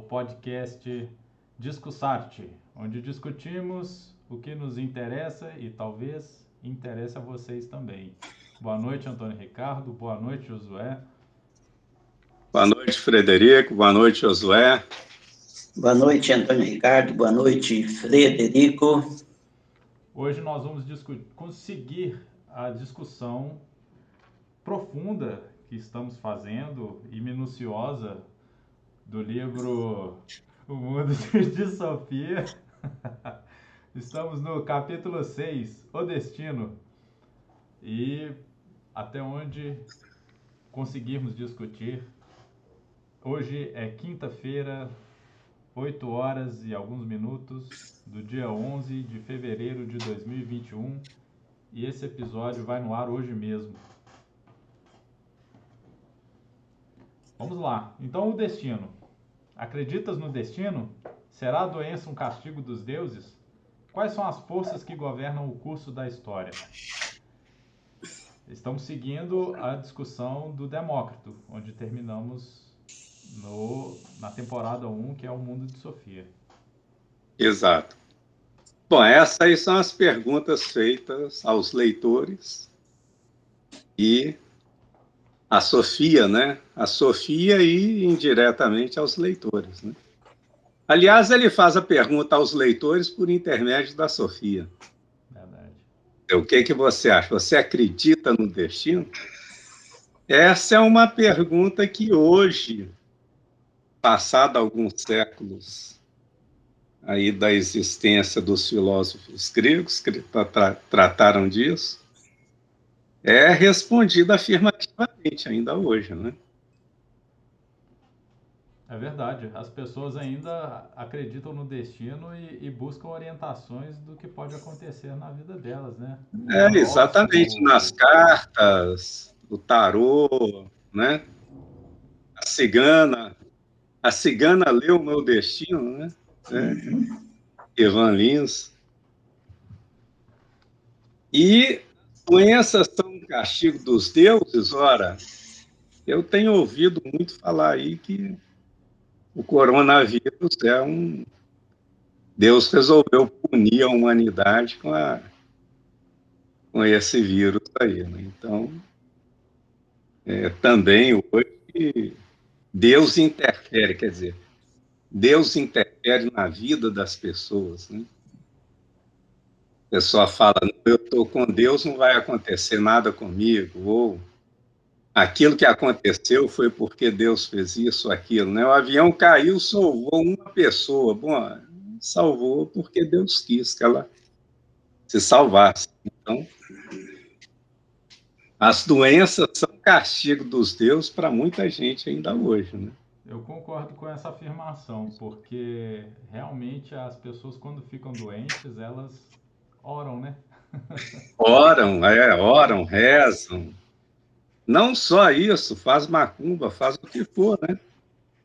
ao podcast Discussarte, onde discutimos o que nos interessa e talvez interesse a vocês também. Boa noite, Antônio Ricardo, boa noite, Josué. Boa noite, Frederico, boa noite, Josué. Boa noite, Antônio Ricardo, boa noite, Frederico. Hoje nós vamos conseguir a discussão profunda que estamos fazendo e minuciosa do livro O Mundo de Sofia. Estamos no capítulo 6, O Destino. E até onde conseguirmos discutir. Hoje é quinta-feira, 8 horas e alguns minutos do dia 11 de fevereiro de 2021. E esse episódio vai no ar hoje mesmo. Vamos lá. Então, o destino. Acreditas no destino? Será a doença um castigo dos deuses? Quais são as forças que governam o curso da história? Estamos seguindo a discussão do Demócrito, onde terminamos no, na temporada 1, que é o mundo de Sofia. Exato. Bom, essas são as perguntas feitas aos leitores e a Sofia, né? A Sofia e indiretamente aos leitores, né? Aliás, ele faz a pergunta aos leitores por intermédio da Sofia. Verdade. O que que você acha? Você acredita no destino? Essa é uma pergunta que hoje, passado alguns séculos aí da existência dos filósofos gregos que tra trataram disso, é respondida afirmativamente ainda hoje, né? É verdade. As pessoas ainda acreditam no destino e, e, buscam orientações do que pode acontecer na vida delas, né? É, exatamente. Nas cartas, o tarô, né? A cigana. A cigana leu o meu destino, né? É. Evan Lins. E doenças são castigo dos deuses? Ora, eu tenho ouvido muito falar aí que o coronavírus é um. Deus resolveu punir a humanidade com, a, com esse vírus aí. Né? Então, é, também hoje, Deus interfere, quer dizer, Deus interfere na vida das pessoas. Né? Pessoa fala, eu estou com Deus, não vai acontecer nada comigo, ou aquilo que aconteceu foi porque Deus fez isso, aquilo. Né? O avião caiu, salvou uma pessoa. Bom, salvou porque Deus quis que ela se salvasse. Então, as doenças são castigo dos deuses para muita gente ainda hoje, né? Eu concordo com essa afirmação, porque realmente as pessoas, quando ficam doentes, elas oram, né? oram, é, oram, rezam. Não só isso, faz macumba, faz o que for, né?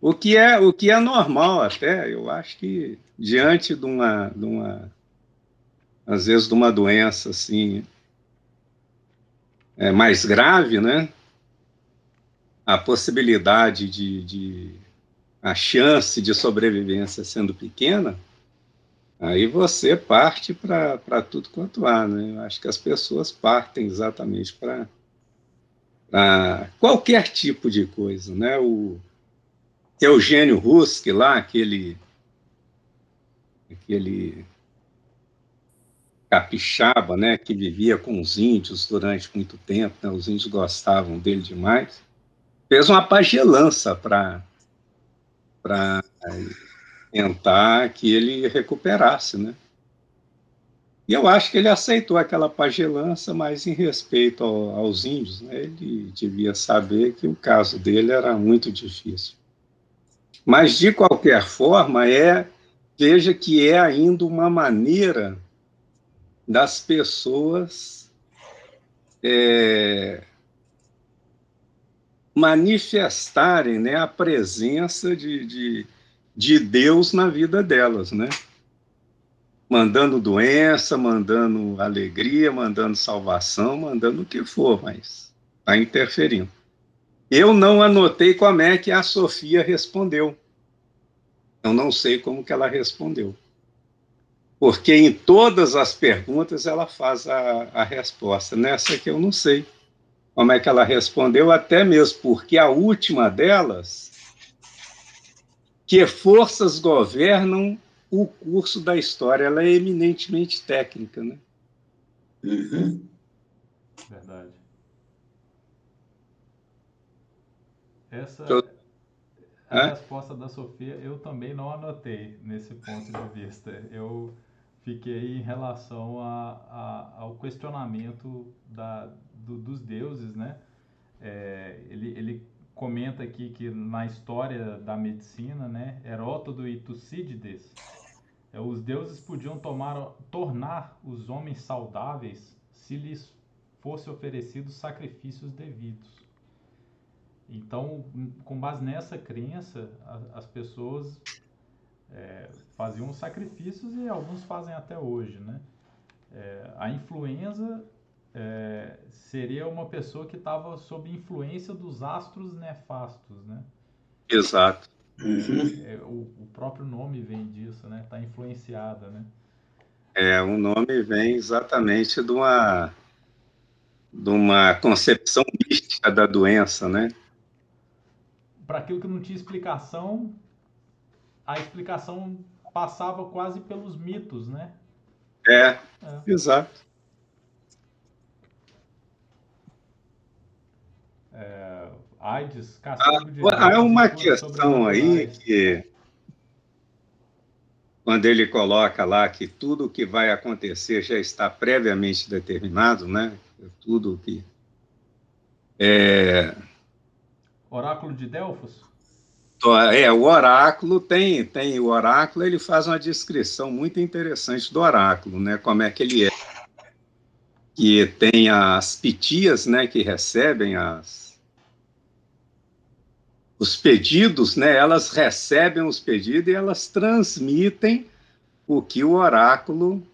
O que é, o que é normal até, eu acho que diante de uma, de uma às vezes de uma doença assim é, mais grave, né? A possibilidade de, de a chance de sobrevivência sendo pequena, Aí você parte para tudo quanto há, né? Eu acho que as pessoas partem exatamente para qualquer tipo de coisa, né? O Eugênio Rusk lá, aquele aquele capixaba, né, que vivia com os índios durante muito tempo, né? Os índios gostavam dele demais. Fez uma pagelança para para tentar que ele recuperasse, né? E eu acho que ele aceitou aquela pagelança, mas em respeito ao, aos índios, né? ele devia saber que o caso dele era muito difícil. Mas, de qualquer forma, é veja que é ainda uma maneira das pessoas é, manifestarem né, a presença de, de de Deus na vida delas, né? Mandando doença, mandando alegria, mandando salvação, mandando o que for, mas está interferindo. Eu não anotei como é que a Sofia respondeu. Eu não sei como que ela respondeu. Porque em todas as perguntas ela faz a, a resposta. Nessa que eu não sei como é que ela respondeu, até mesmo porque a última delas, que forças governam o curso da história, ela é eminentemente técnica, né? Uhum. Verdade. Essa Eu- a Hã? resposta da Sofia eu também não anotei nesse ponto de vista. Eu fiquei em relação a, a- ao questionamento da, do- dos deuses, né? É, ele, ele comenta aqui que na história da medicina, né, Heródoto e Tucídides, é, os deuses podiam tomar, tornar os homens saudáveis se lhes fosse oferecidos sacrifícios devidos. Então, com base nessa crença, as pessoas é, faziam sacrifícios e alguns fazem até hoje, né? É, a influenza é, seria uma pessoa que estava sob influência dos astros nefastos, né? Exato. Uhum. É, o, o próprio nome vem disso, né? Está influenciada, né? É, o nome vem exatamente de uma, de uma concepção mística da doença, né? Para aquilo que não tinha explicação, a explicação passava quase pelos mitos, né? É, É. exato. AIDS, castigo de Há uma questão aí que, quando ele coloca lá que tudo o que vai acontecer já está previamente determinado, né? Tudo que. É, Oráculo de Delfos? é, o oráculo tem, tem o oráculo, ele faz uma descrição muito interessante do oráculo, né? Como é que ele é. Que tem as pitias, né? Que recebem as os pedidos, né? Elas recebem os pedidos e elas transmitem o que o oráculo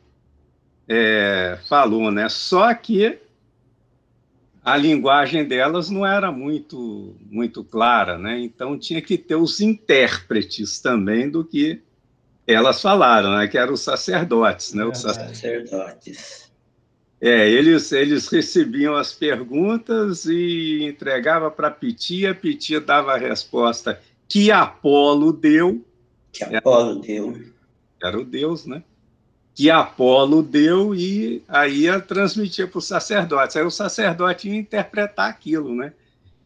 é, falou, né? Só que a linguagem delas não era muito muito clara, né? Então tinha que ter os intérpretes também do que elas falaram, né? Que eram os sacerdotes, né? Os. Sacerdotes. É, eles, eles recebiam as perguntas e entregava para Pitia, Pitia dava a resposta que Apolo deu, Que Apolo deu. era o Deus, né? Que Apolo deu e aí ia transmitir para os sacerdotes. Aí o sacerdote ia interpretar aquilo, né?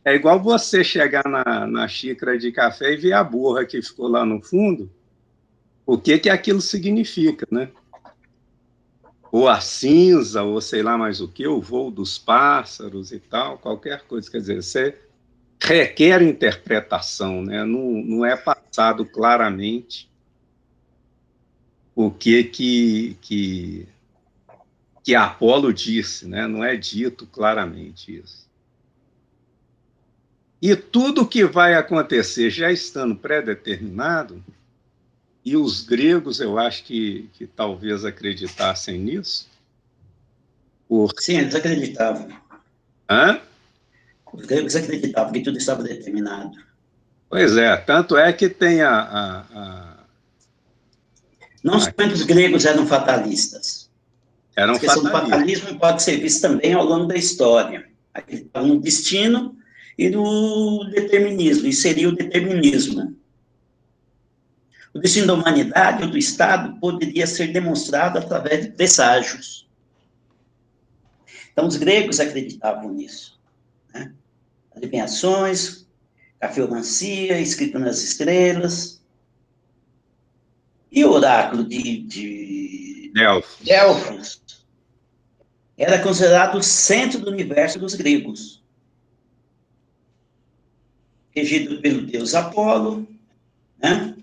É igual você chegar na, na xícara de café e ver a borra que ficou lá no fundo, o que que aquilo significa, né? Ou a cinza, ou sei lá mais o que, o voo dos pássaros e tal, qualquer coisa. Quer dizer, você requer interpretação, né? Não, não é passado claramente o que que, que, que Apolo disse, né? Não é dito claramente isso. E tudo que vai acontecer já estando pré-determinado, e os gregos, eu acho que, que talvez acreditassem nisso, por... Sim, eles acreditavam. Hã? Os gregos acreditavam que tudo estava determinado. Pois é, tanto é que tem a, a, a Não somente os gregos eram fatalistas. era A questão do fatalismo. pode ser vista também ao longo da história. Acreditavam no destino e no determinismo, e seria o determinismo. O destino da humanidade ou do Estado poderia ser demonstrado através de presságios. Então, os gregos acreditavam nisso. Né? Adivinhações, cafeomancia, escrito nas estrelas. E o oráculo de, de Delfos. Delfos era considerado o centro do universo dos gregos. Regido pelo deus Apolo, né?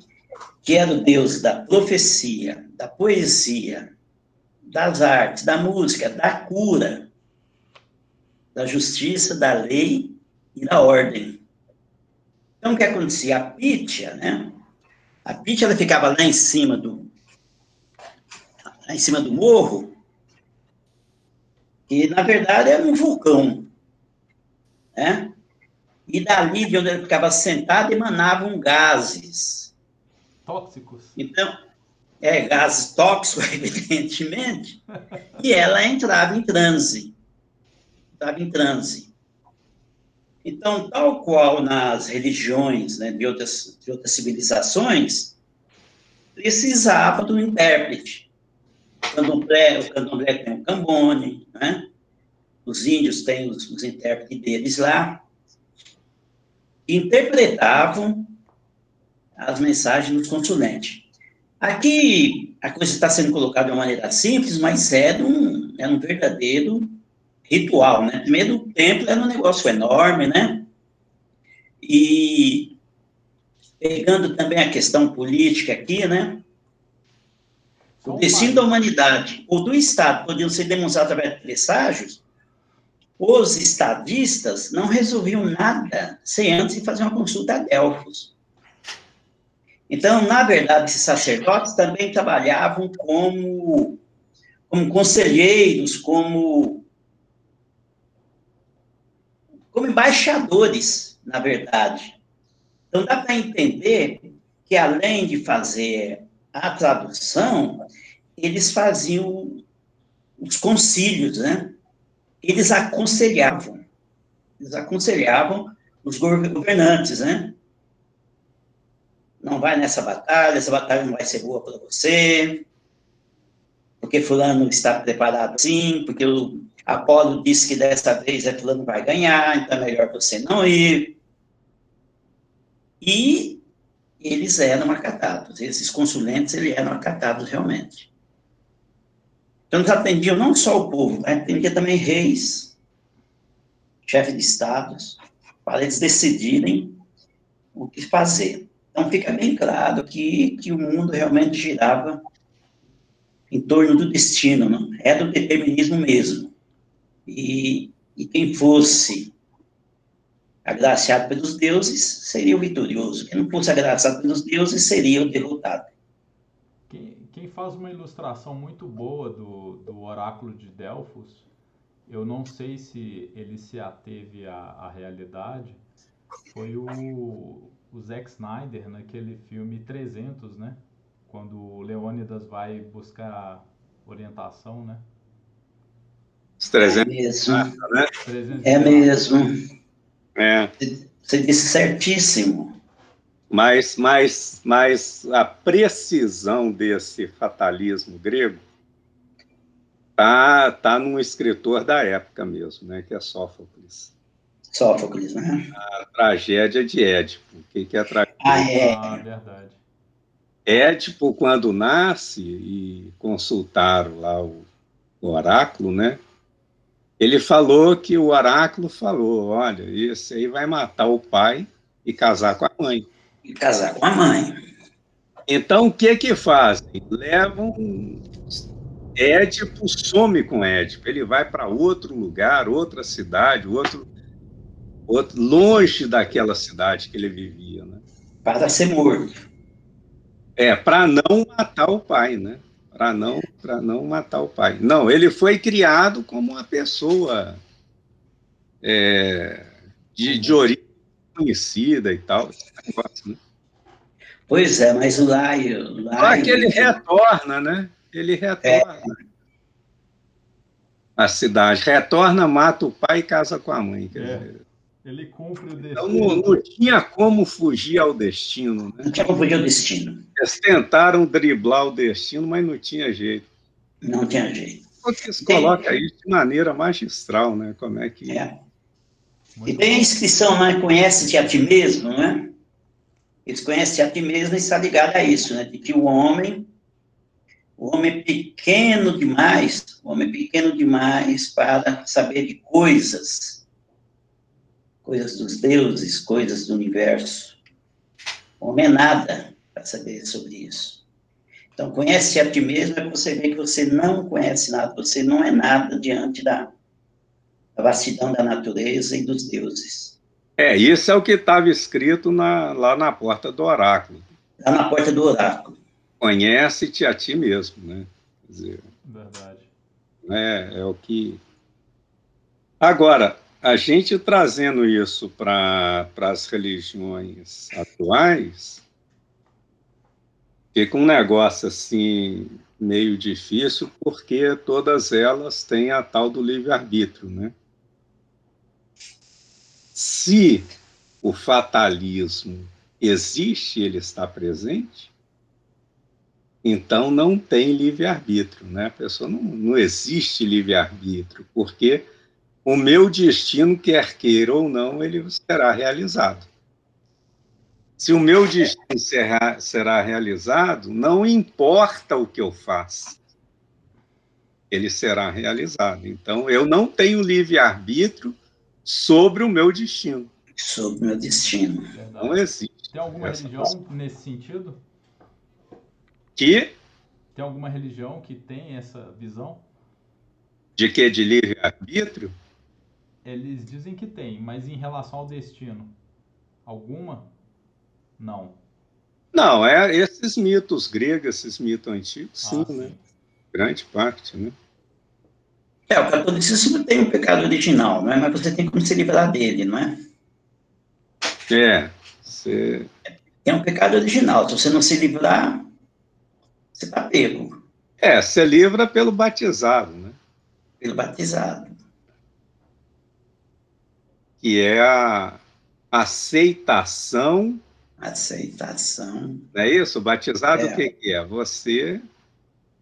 Que era o deus da profecia, da poesia, das artes, da música, da cura, da justiça, da lei e da ordem. Então, o que acontecia? A Pítia, né? A Pítia, ela ficava lá em cima do, lá em cima do morro, e na verdade era um vulcão, né? e dali de onde ele ficava sentado emanavam gases. Tóxicos. Então, é, gases tóxicos, evidentemente, e ela entrava em transe. Estava em transe. Então, tal qual nas religiões né, de, outras, de outras civilizações, precisava do intérprete. O candomblé, o candomblé tem o cambone, né? os índios têm os, os intérpretes deles lá, interpretavam as mensagens do consulente. Aqui, a coisa está sendo colocada de uma maneira simples, mas é um, é um verdadeiro ritual, né? Primeiro, o templo era um negócio enorme, né? E pegando também a questão política aqui, né? O destino da humanidade ou do Estado podiam ser demonstrados através de presságios, os estadistas não resolviam nada sem antes fazer uma consulta a Delfos. Então, na verdade, esses sacerdotes também trabalhavam como, como conselheiros, como, como embaixadores, na verdade. Então, dá para entender que, além de fazer a tradução, eles faziam os concílios, né? eles aconselhavam, eles aconselhavam os governantes, né? Não vai nessa batalha, essa batalha não vai ser boa para você, porque fulano está preparado sim, porque o Apolo disse que dessa vez é fulano vai ganhar, então é melhor você não ir. E eles eram acatados, esses consulentes, eles eram acatados realmente. Então, eles atendiam não só o povo, mas atendia também reis, chefes de estados, para eles decidirem o que fazer. Então, fica bem claro que, que o mundo realmente girava em torno do destino, não? é do determinismo mesmo. E, e quem fosse agraciado pelos deuses seria o vitorioso. Quem não fosse agraciado pelos deuses seria o derrotado quem faz uma ilustração muito boa do, do oráculo de Delfos, eu não sei se ele se ateve à, à realidade, foi o, o Zack Snyder naquele filme 300, né? Quando o Leônidas vai buscar orientação, né? Os 300 é mesmo. Né? 300 é mesmo. É. Você disse certíssimo. Mas, mas, mas a precisão desse fatalismo grego tá, tá num escritor da época mesmo, né, que é Sófocles. Sófocles, né? A tragédia de Édipo. O que, que é a tragédia? Ah, é. Ah, verdade. Édipo, quando nasce, e consultaram lá o, o oráculo, né? Ele falou que o oráculo falou: olha, esse aí vai matar o pai e casar com a mãe e casar com a mãe. Então, o que que fazem? Levam Édipo, some com Édipo. Ele vai para outro lugar, outra cidade, outro, outro, longe daquela cidade que ele vivia, né? Para ser morto. É, para não matar o pai, né? Para não, para não matar o pai. Não, ele foi criado como uma pessoa é, de, de origem conhecida e tal. Né? Pois é, mas o Laio. Só que ele retorna, né? Ele retorna. É. A cidade retorna, mata o pai e casa com a mãe. É. Ele cumpre o destino. Então não, não, tinha como fugir ao destino. Né? Não tinha como fugir ao destino. Eles tentaram driblar o destino, mas não tinha jeito. Não tinha jeito. Porque eles colocam isso de maneira magistral, né? Como é que. É. Muito e tem a inscrição, né? Conhece-te a ti mesmo, não é? Eles conhecem a ti mesmo e está ligado a isso, né? De que o homem, o homem é pequeno demais, o homem é pequeno demais para saber de coisas, coisas dos deuses, coisas do universo. O homem é nada para saber sobre isso. Então, conhece a ti mesmo é você ver que você não conhece nada, você não é nada diante da, da vastidão da natureza e dos deuses. É, isso é o que estava escrito na, lá na porta do oráculo. Lá na porta do oráculo. Conhece-te a ti mesmo, né? Quer dizer, Verdade. É, é o que. Agora, a gente trazendo isso para as religiões atuais, fica um negócio assim meio difícil, porque todas elas têm a tal do livre-arbítrio, né? Se o fatalismo existe, ele está presente, então não tem livre-arbítrio, né? A pessoa não, não existe livre-arbítrio, porque o meu destino, quer queira ou não, ele será realizado. Se o meu destino será, será realizado, não importa o que eu faça, ele será realizado. Então, eu não tenho livre-arbítrio sobre o meu destino. Sobre o meu destino. Não existe. Tem alguma religião nesse sentido? Que? Tem alguma religião que tem essa visão? De que? De livre-arbítrio? Eles dizem que tem, mas em relação ao destino, alguma? Não. Não, é esses mitos gregos, esses mitos antigos, sim, ah, né? Sim. Grande parte, né? É, o catolicismo tem um pecado original, né? mas você tem como se livrar dele, não é? É, você... Tem um pecado original, se você não se livrar, você está pego. É, você livra pelo batizado, né? Pelo batizado que é a aceitação. Aceitação. Não é isso? Batizado, é. o que, que é? Você,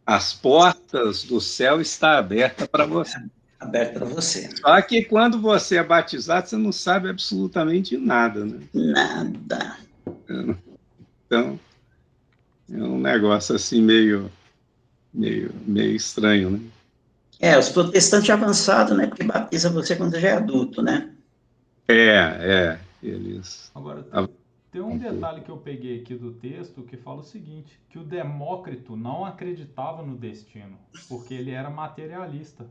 as portas do céu estão abertas para você. Aberta para você. Só que quando você é batizado, você não sabe absolutamente nada, né? Nada. Então, é um negócio assim meio, meio, meio estranho, né? É, os protestantes avançados, né? Porque batiza você quando já é adulto, né? É, é. Eles. Agora, tem um detalhe que eu peguei aqui do texto que fala o seguinte: que o Demócrito não acreditava no destino, porque ele era materialista.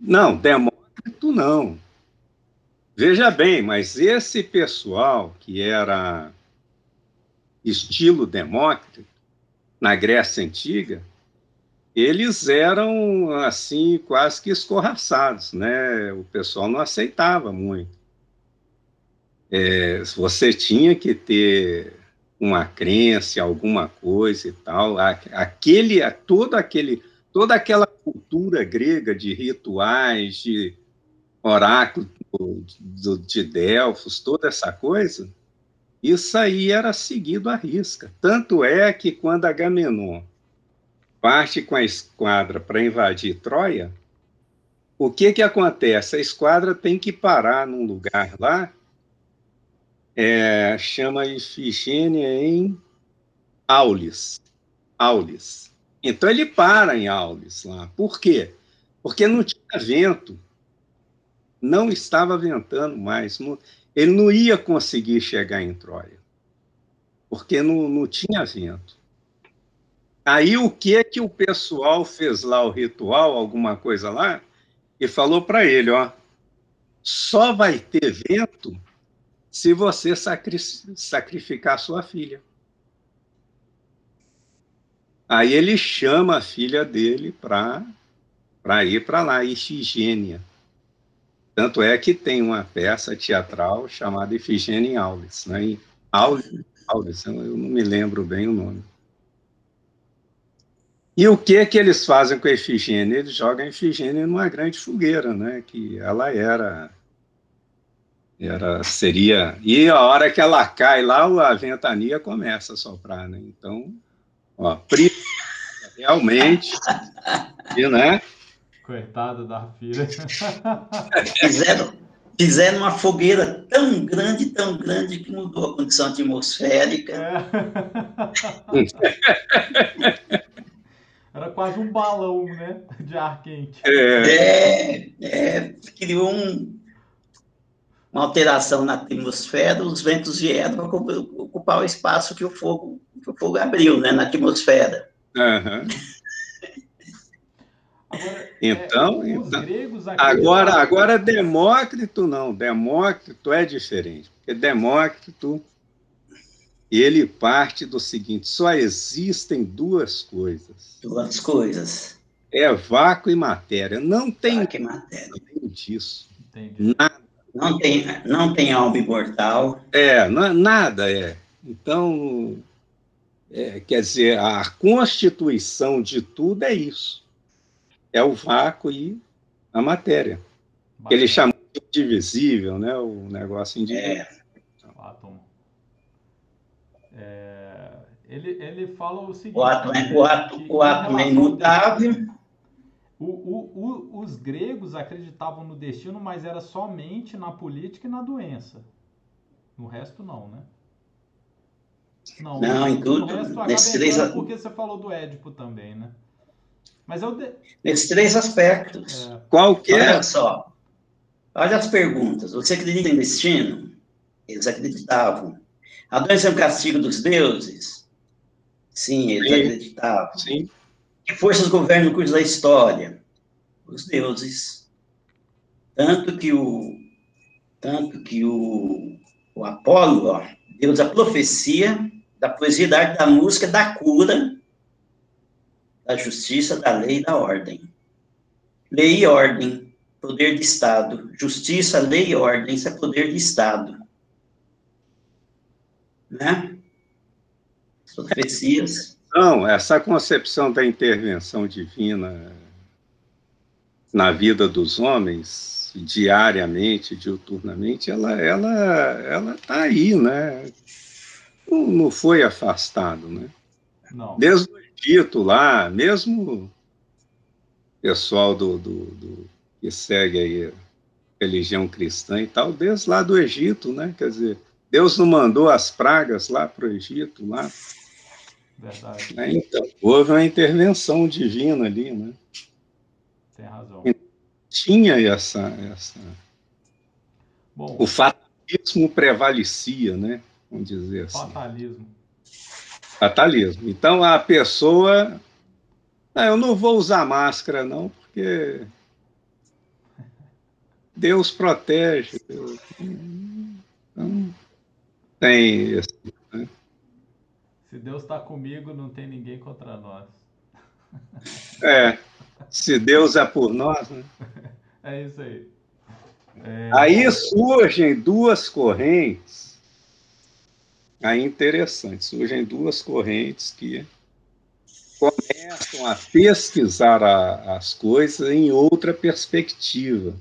Não, Demócrito não. Veja bem, mas esse pessoal que era estilo Demócrito, na Grécia Antiga, eles eram assim quase que escorraçados, né? O pessoal não aceitava muito. É, você tinha que ter uma crença, alguma coisa e tal. Aquele, todo aquele, toda aquela cultura grega de rituais, de oráculo de Delfos, toda essa coisa, isso aí era seguido à risca. Tanto é que quando Agamenon parte com a esquadra para invadir Troia, o que, que acontece? A esquadra tem que parar num lugar lá, é, chama Ifigênia em Aulis. Aulis. Então ele para em Aulis lá. Por quê? Porque não tinha vento. Não estava ventando mais. Não, ele não ia conseguir chegar em Troia. Porque não, não tinha vento. Aí o que que o pessoal fez lá o ritual, alguma coisa lá, e falou para ele, ó, só vai ter vento se você sacri sacrificar sua filha. Aí ele chama a filha dele para ir para lá, Ifigênia. Tanto é que tem uma peça teatral chamada Ifigênia em Aulis, né? Aulis, Aulis, eu não me lembro bem o nome. E o que que eles fazem com a Efigênia? Eles jogam a Efigênia numa grande fogueira, né? Que ela era, era seria e a hora que ela cai lá, a ventania começa a soprar, né? Então, ó, realmente, e, né? Coitada da filha. Fizeram, fizeram uma fogueira tão grande, tão grande que mudou a condição atmosférica. É. Era quase um balão, né? De ar quente. É, é, é criou um, uma alteração na atmosfera, os ventos vieram para ocupar o espaço que o fogo, que o fogo abriu, né? Na atmosfera. Uhum. Agora, então, é, então agora, agora Demócrito não, Demócrito é diferente, porque Demócrito ele parte do seguinte: só existem duas coisas. Duas coisas. É vácuo e matéria. Não tem Vácuo e matéria. disso. Entendi. Nada. Não tem, não tem alma imortal. É, não- nada é. Então, é, quer dizer, a constituição de tudo é isso. É o vácuo e a matéria. Ele chamou de indivisível, né? O negócio indivisível. É. É, ele, ele fala o seguinte. o é, né, o que o é ao imutável. O- o- o- os gregos acreditavam no destino, mas era somente na política e na doença. No resto, não, né? Não, Não, em no tudo, resto nesses três porque você falou do Édipo também, né? Mas eu... De... Nesses três aspectos. é, Qualquer. Olha só. Olha as perguntas. Você acredita em destino? Eles acreditavam. A doença é um castigo dos deuses? Sim, eles Sim. acreditavam. Sim, Que forças governam o curso da história? Os deuses. Tanto que o, tanto que o, o Apolo, ó, Deus da profecia, da poesia, da arte, da música, da cura, da justiça, da lei e da ordem. Lei e ordem, poder de Estado. Justiça, lei e ordem, isso é poder de Estado. Né? As profecias. Não, essa concepção da intervenção divina na vida dos homens, diariamente, diuturnamente, ela ela ela está aí, né? Não, não foi afastado, né? não. Desde o Egito lá, mesmo o pessoal do, do, do- que segue aí a religião cristã e tal, desde lá do Egito, né? Quer dizer, Deus não mandou as pragas lá para o Egito, lá Verdade, né? Então, houve uma intervenção divina ali, né? tem razão. Tinha essa, essa... Bom, O fatalismo prevalecia, né? Vamos dizer assim. fatalismo. Fatalismo. Então, a pessoa... "Ah, eu não vou usar máscara, não, porque Deus protege. Deus... Então, tem esse Se Deus está comigo, não tem ninguém contra nós. É, se Deus é por nós, né? É isso aí. É, Aí surgem duas correntes, aí interessante, surgem duas correntes que começam a pesquisar a- as coisas em outra perspectiva,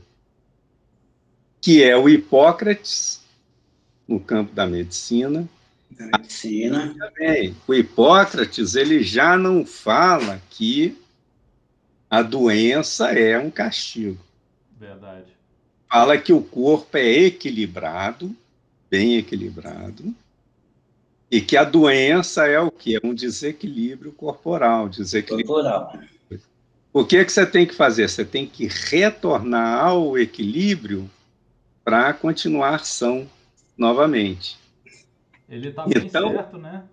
que é o Hipócrates, no campo da medicina, da medicina. Bem, o Hipócrates ele já não fala que a doença é um castigo. Verdade. Fala que o corpo é equilibrado, bem equilibrado, e que a doença é o que? É um desequilíbrio corporal, desequilíbrio. corporal. O que que você tem que fazer? Você tem que retornar ao equilíbrio para continuar são novamente. Ele está bem Então- certo, né?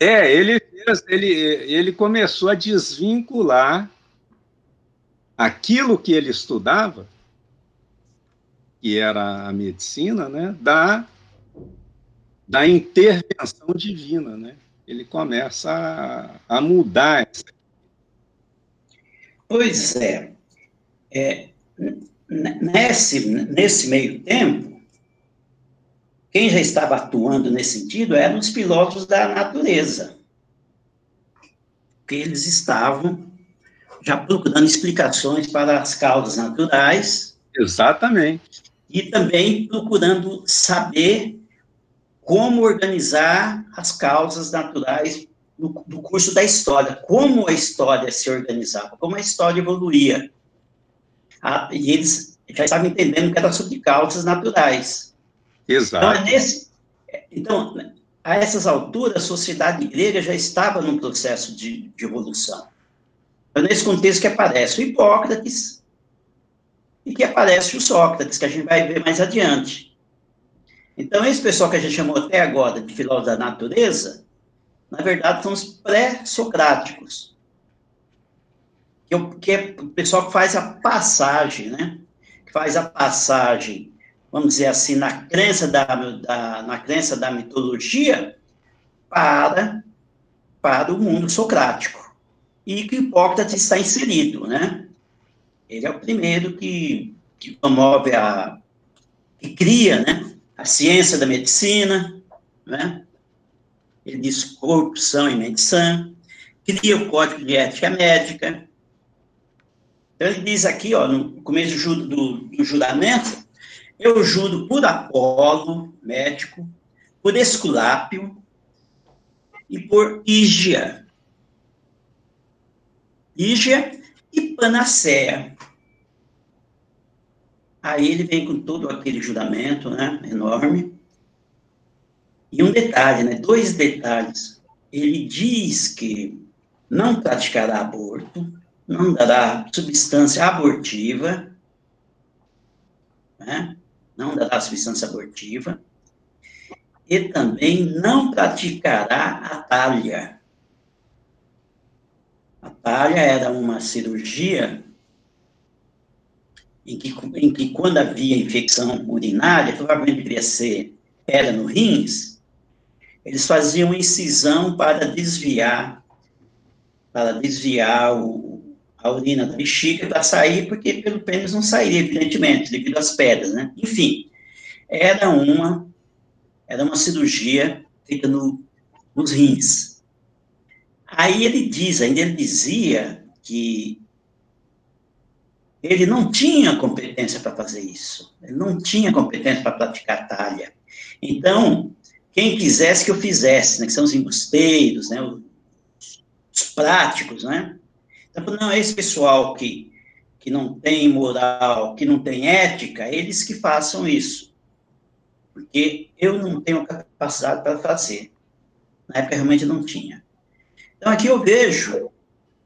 É, ele, fez- ele, ele começou a desvincular aquilo que ele estudava, que era a medicina, né, da, da intervenção divina, né? Ele começa a, a mudar essa Pois é. é nesse, nesse meio tempo, quem já estava atuando nesse sentido eram os pilotos da natureza. Porque eles estavam já procurando explicações para as causas naturais Exatamente. e também procurando saber como organizar as causas naturais do, do curso da história, como a história se organizava, como a história evoluía. Ah, e eles já estavam entendendo que era sobre causas naturais. Então, Exato. é nesse, então, a essas alturas, a sociedade grega já estava num processo de, de evolução. É nesse contexto que aparece o Hipócrates e que aparece o Sócrates, que a gente vai ver mais adiante. Então, esse pessoal que a gente chamou até agora de filósofos da natureza, na verdade, são os pré-socráticos. Que, é o- é o pessoal que faz a passagem, né? Que faz a passagem, vamos dizer assim, na crença da, da- na crença da mitologia para, para o mundo socrático. e que Hipócrates está inserido, né? Ele é o primeiro que, que promove a, que cria, né? A ciência da medicina, né? Ele diz corrupção e medição, cria o Código de Ética Médica. Então, ele diz aqui, ó, no começo do, do, do juramento, eu juro por Apolo, médico, por Esculápio e por Ígia. Ígia e Panacea. Aí ele vem com todo aquele juramento, né, enorme. E um detalhe, né, dois detalhes. Ele diz que não praticará aborto, não dará substância abortiva, né? Não dará substância abortiva, e também não praticará a talha. A talha era uma cirurgia em que, em que quando havia infecção urinária, provavelmente deveria ser, era no rins, eles faziam incisão para desviar, para desviar o, a urina da bexiga para sair, porque pelo pênis não sairia, evidentemente, devido às pedras, né? Enfim, era uma era uma cirurgia feita no, nos rins. Aí ele diz, ainda ele dizia que ele não tinha competência para fazer isso. Ele não tinha competência para praticar talha. Então, quem quisesse que eu fizesse, né, que são os embusteiros, né, os, os práticos, né? Não, esse pessoal que, que não tem moral, que não tem ética, eles que façam isso porque eu não tenho capacidade para fazer. Na época realmente não tinha. Então aqui eu vejo,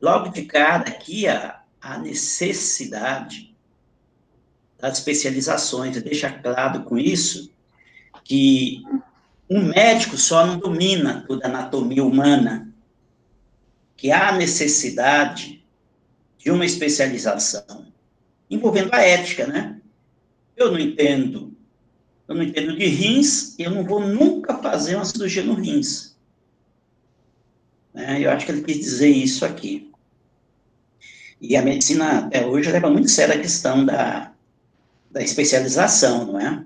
logo de cara, aqui a, a necessidade das especializações. Deixa claro com isso que um médico só não domina toda a anatomia humana, que há necessidade de uma especialização envolvendo a ética, né? Eu não entendo eu não entendo de rins, eu não vou nunca fazer uma cirurgia no rins. É, eu acho que ele quis dizer isso aqui. E a medicina, até hoje, leva muito sério a questão da, da especialização, não é?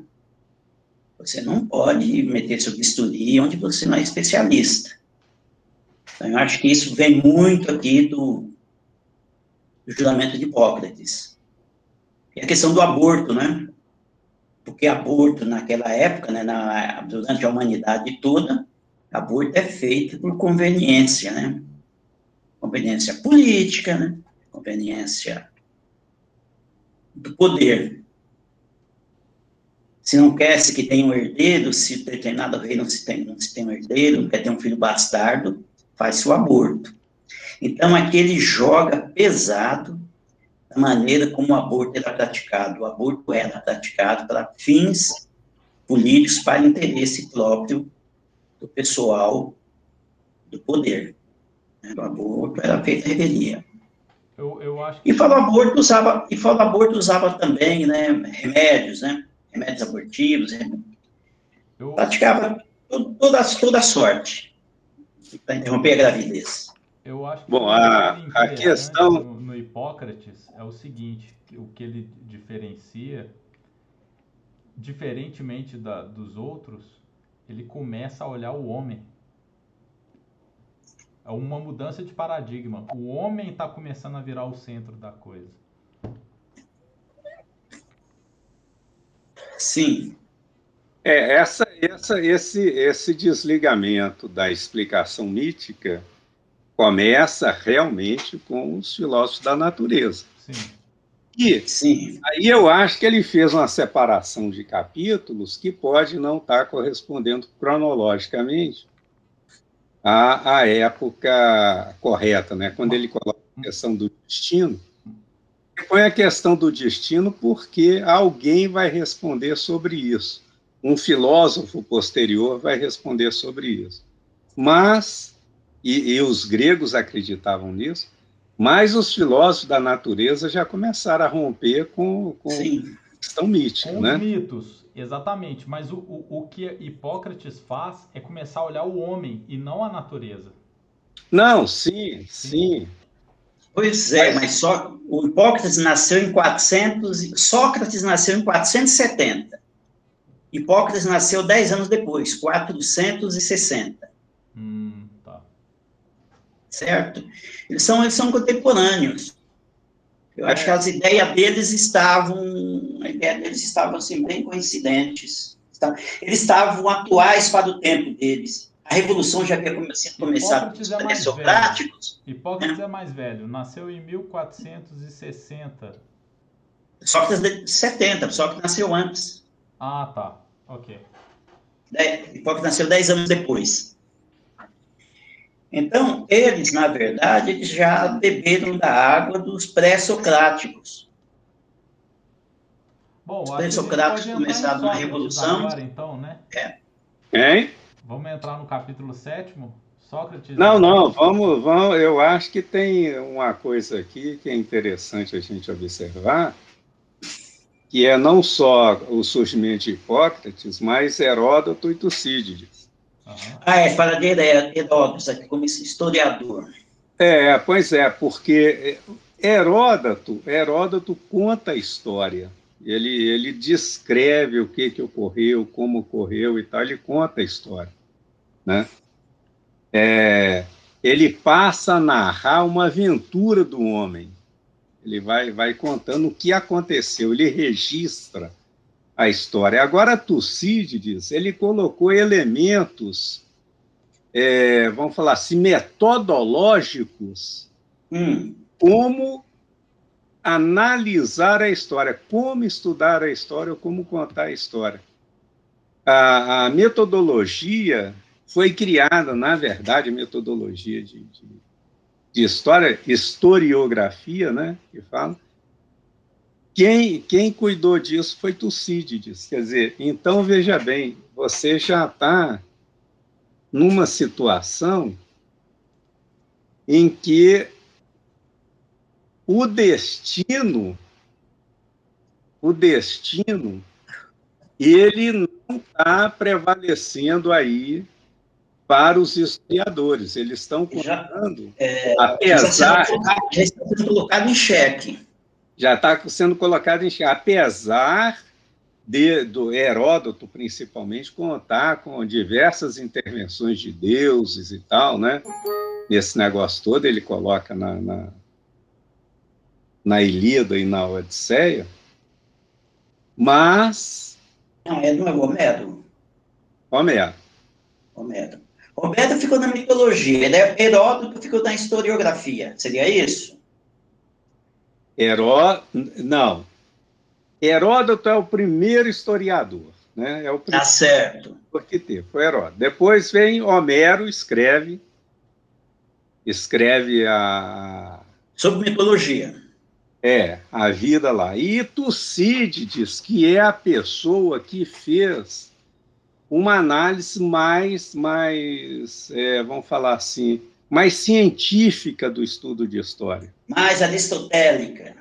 Você não pode meter seu bisturi onde você não é especialista. Então, eu acho que isso vem muito aqui do, do juramento de Hipócrates. E a questão do aborto, né? porque aborto naquela época, né, na, durante a humanidade toda, aborto é feito por conveniência, né? Conveniência política, né? Conveniência do poder. Se não quer se que tenha um herdeiro, se determinado rei não se tem, não se tem um herdeiro, não quer ter um filho bastardo, faz-se o aborto. Então, aqui ele joga pesado a maneira como o aborto era praticado. O aborto era praticado para fins políticos, para interesse próprio do pessoal do poder. O aborto era feito revelia. Eu, eu acho que... E fala aborto usava e fala aborto usava também, né, remédios, né, remédios abortivos, eu... praticava toda toda sorte para interromper a gravidez. Eu acho que Bom, a, a questão no, no Hipócrates é o seguinte, o que ele diferencia, diferentemente da, dos outros, ele começa a olhar o homem. É uma mudança de paradigma. O homem está começando a virar o centro da coisa. Sim. É, essa, essa, esse, esse desligamento da explicação mítica começa realmente com os filósofos da natureza. Sim. E Sim. aí eu acho que ele fez uma separação de capítulos que pode não estar correspondendo cronologicamente à, à época correta, né? quando ele coloca a questão do destino. Ele põe a questão do destino porque alguém vai responder sobre isso. Um filósofo posterior vai responder sobre isso. Mas e, e os gregos acreditavam nisso, mas os filósofos da natureza já começaram a romper com, com questão mítica, com né? mitos, exatamente. Mas o, o, o que Hipócrates faz é começar a olhar o homem e não a natureza. Não, sim, sim. sim. Pois é, mas só o Hipócrates nasceu em 400, Sócrates nasceu em 470. Hipócrates nasceu 10 anos depois, 460. Hum. Certo? Eles são, eles são contemporâneos. Eu acho que as ideias deles estavam, a ideia deles estavam assim, bem coincidentes. Eles estavam atuais para o tempo deles. A revolução já havia começado com os é socráticos. Hipócrates é. é mais velho, nasceu em 1460. Sócrates de 70, Sócrates nasceu antes. Ah, tá. Ok. É, Hipócrates nasceu 10 anos depois. Então, eles, na verdade, eles já beberam da água dos pré-socráticos. Bom, os pré-socráticos começaram na Revolução. Agora, então, né? É. Hein? Vamos entrar no capítulo sétimo? Sócrates. Não, não, vamos, vamos. Eu acho que tem uma coisa aqui que é interessante a gente observar, que é não só o surgimento de Hipócrates, mas Heródoto e Tucídides. Uhum. Ah, é, fala de Heródoto, aqui como historiador. É, pois é, porque Heródoto, Heródoto conta a história. Ele, ele descreve o que, que ocorreu, como ocorreu e tal, ele conta a história. Né? É, ele passa a narrar uma aventura do homem. Ele vai, vai contando o que aconteceu, ele registra a história. Agora, Tucídides, ele colocou elementos, é, vamos falar assim, metodológicos, hum. como analisar a história, como estudar a história ou como contar a história. A, a metodologia foi criada, na verdade, a metodologia de, de, de, história, historiografia, né, que fala. Quem, quem cuidou disso foi Tucídides. Quer dizer, então veja bem, você já está numa situação em que o destino, o destino, ele não está prevalecendo aí para os historiadores. Eles estão contando, é, apesar... Já está sendo colocado em xeque. Já está sendo colocado em xeque, apesar de, do Heródoto, principalmente, contar com diversas intervenções de deuses e tal, né? Esse negócio todo ele coloca na, na na Ilíada e na Odisseia, mas... Não, é, não é Homero? Homero. Homero. Homero ficou na mitologia, né? Heródoto ficou na historiografia, seria isso? Heró... Não. Heródoto é o primeiro historiador, né? É o primeiro tá certo. Que teve, foi Heródoto. Depois vem Homero, escreve, escreve a... Sobre mitologia. É, a vida lá. E Tucídides, que é a pessoa que fez uma análise mais, mais é, vamos falar assim, mais científica do estudo de história. Mais aristotélica.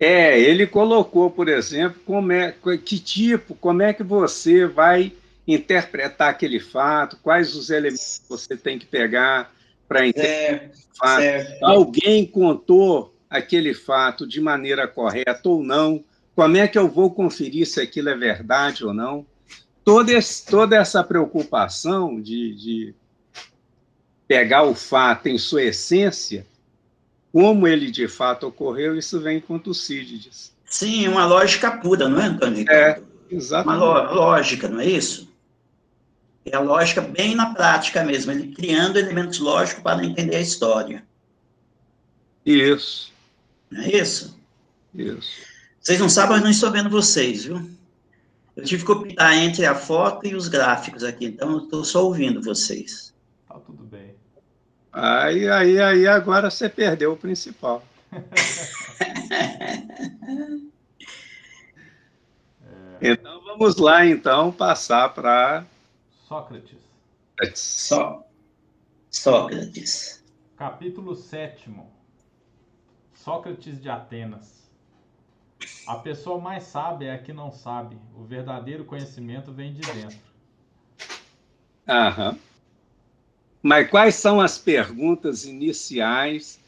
É, ele colocou, por exemplo, como é, que tipo, como é que você vai interpretar aquele fato, quais os elementos que você tem que pegar para interpretar o fato. Certo. Alguém contou aquele fato de maneira correta ou não, como é que eu vou conferir se aquilo é verdade ou não. Toda, esse, toda essa preocupação de, de pegar o fato em sua essência, como ele de fato ocorreu, isso vem com Tucídides. Sim, uma lógica pura, não é, Antônio? É, exatamente. Uma lógica, não é isso? É a lógica bem na prática mesmo, ele criando elementos lógicos para entender a história. Isso. Não é isso? Isso. Vocês não sabem, mas não estou vendo vocês, viu? Eu tive que optar entre a foto e os gráficos aqui, então eu estou só ouvindo vocês. Tá tudo bem. Aí, aí, aí, agora você perdeu o principal. é... Então vamos lá, então, passar para Sócrates. Só... Sócrates. Capítulo sétimo. Sócrates de Atenas. A pessoa mais sábia é a que não sabe. O verdadeiro conhecimento vem de dentro. Aham. Mas quais são as perguntas iniciais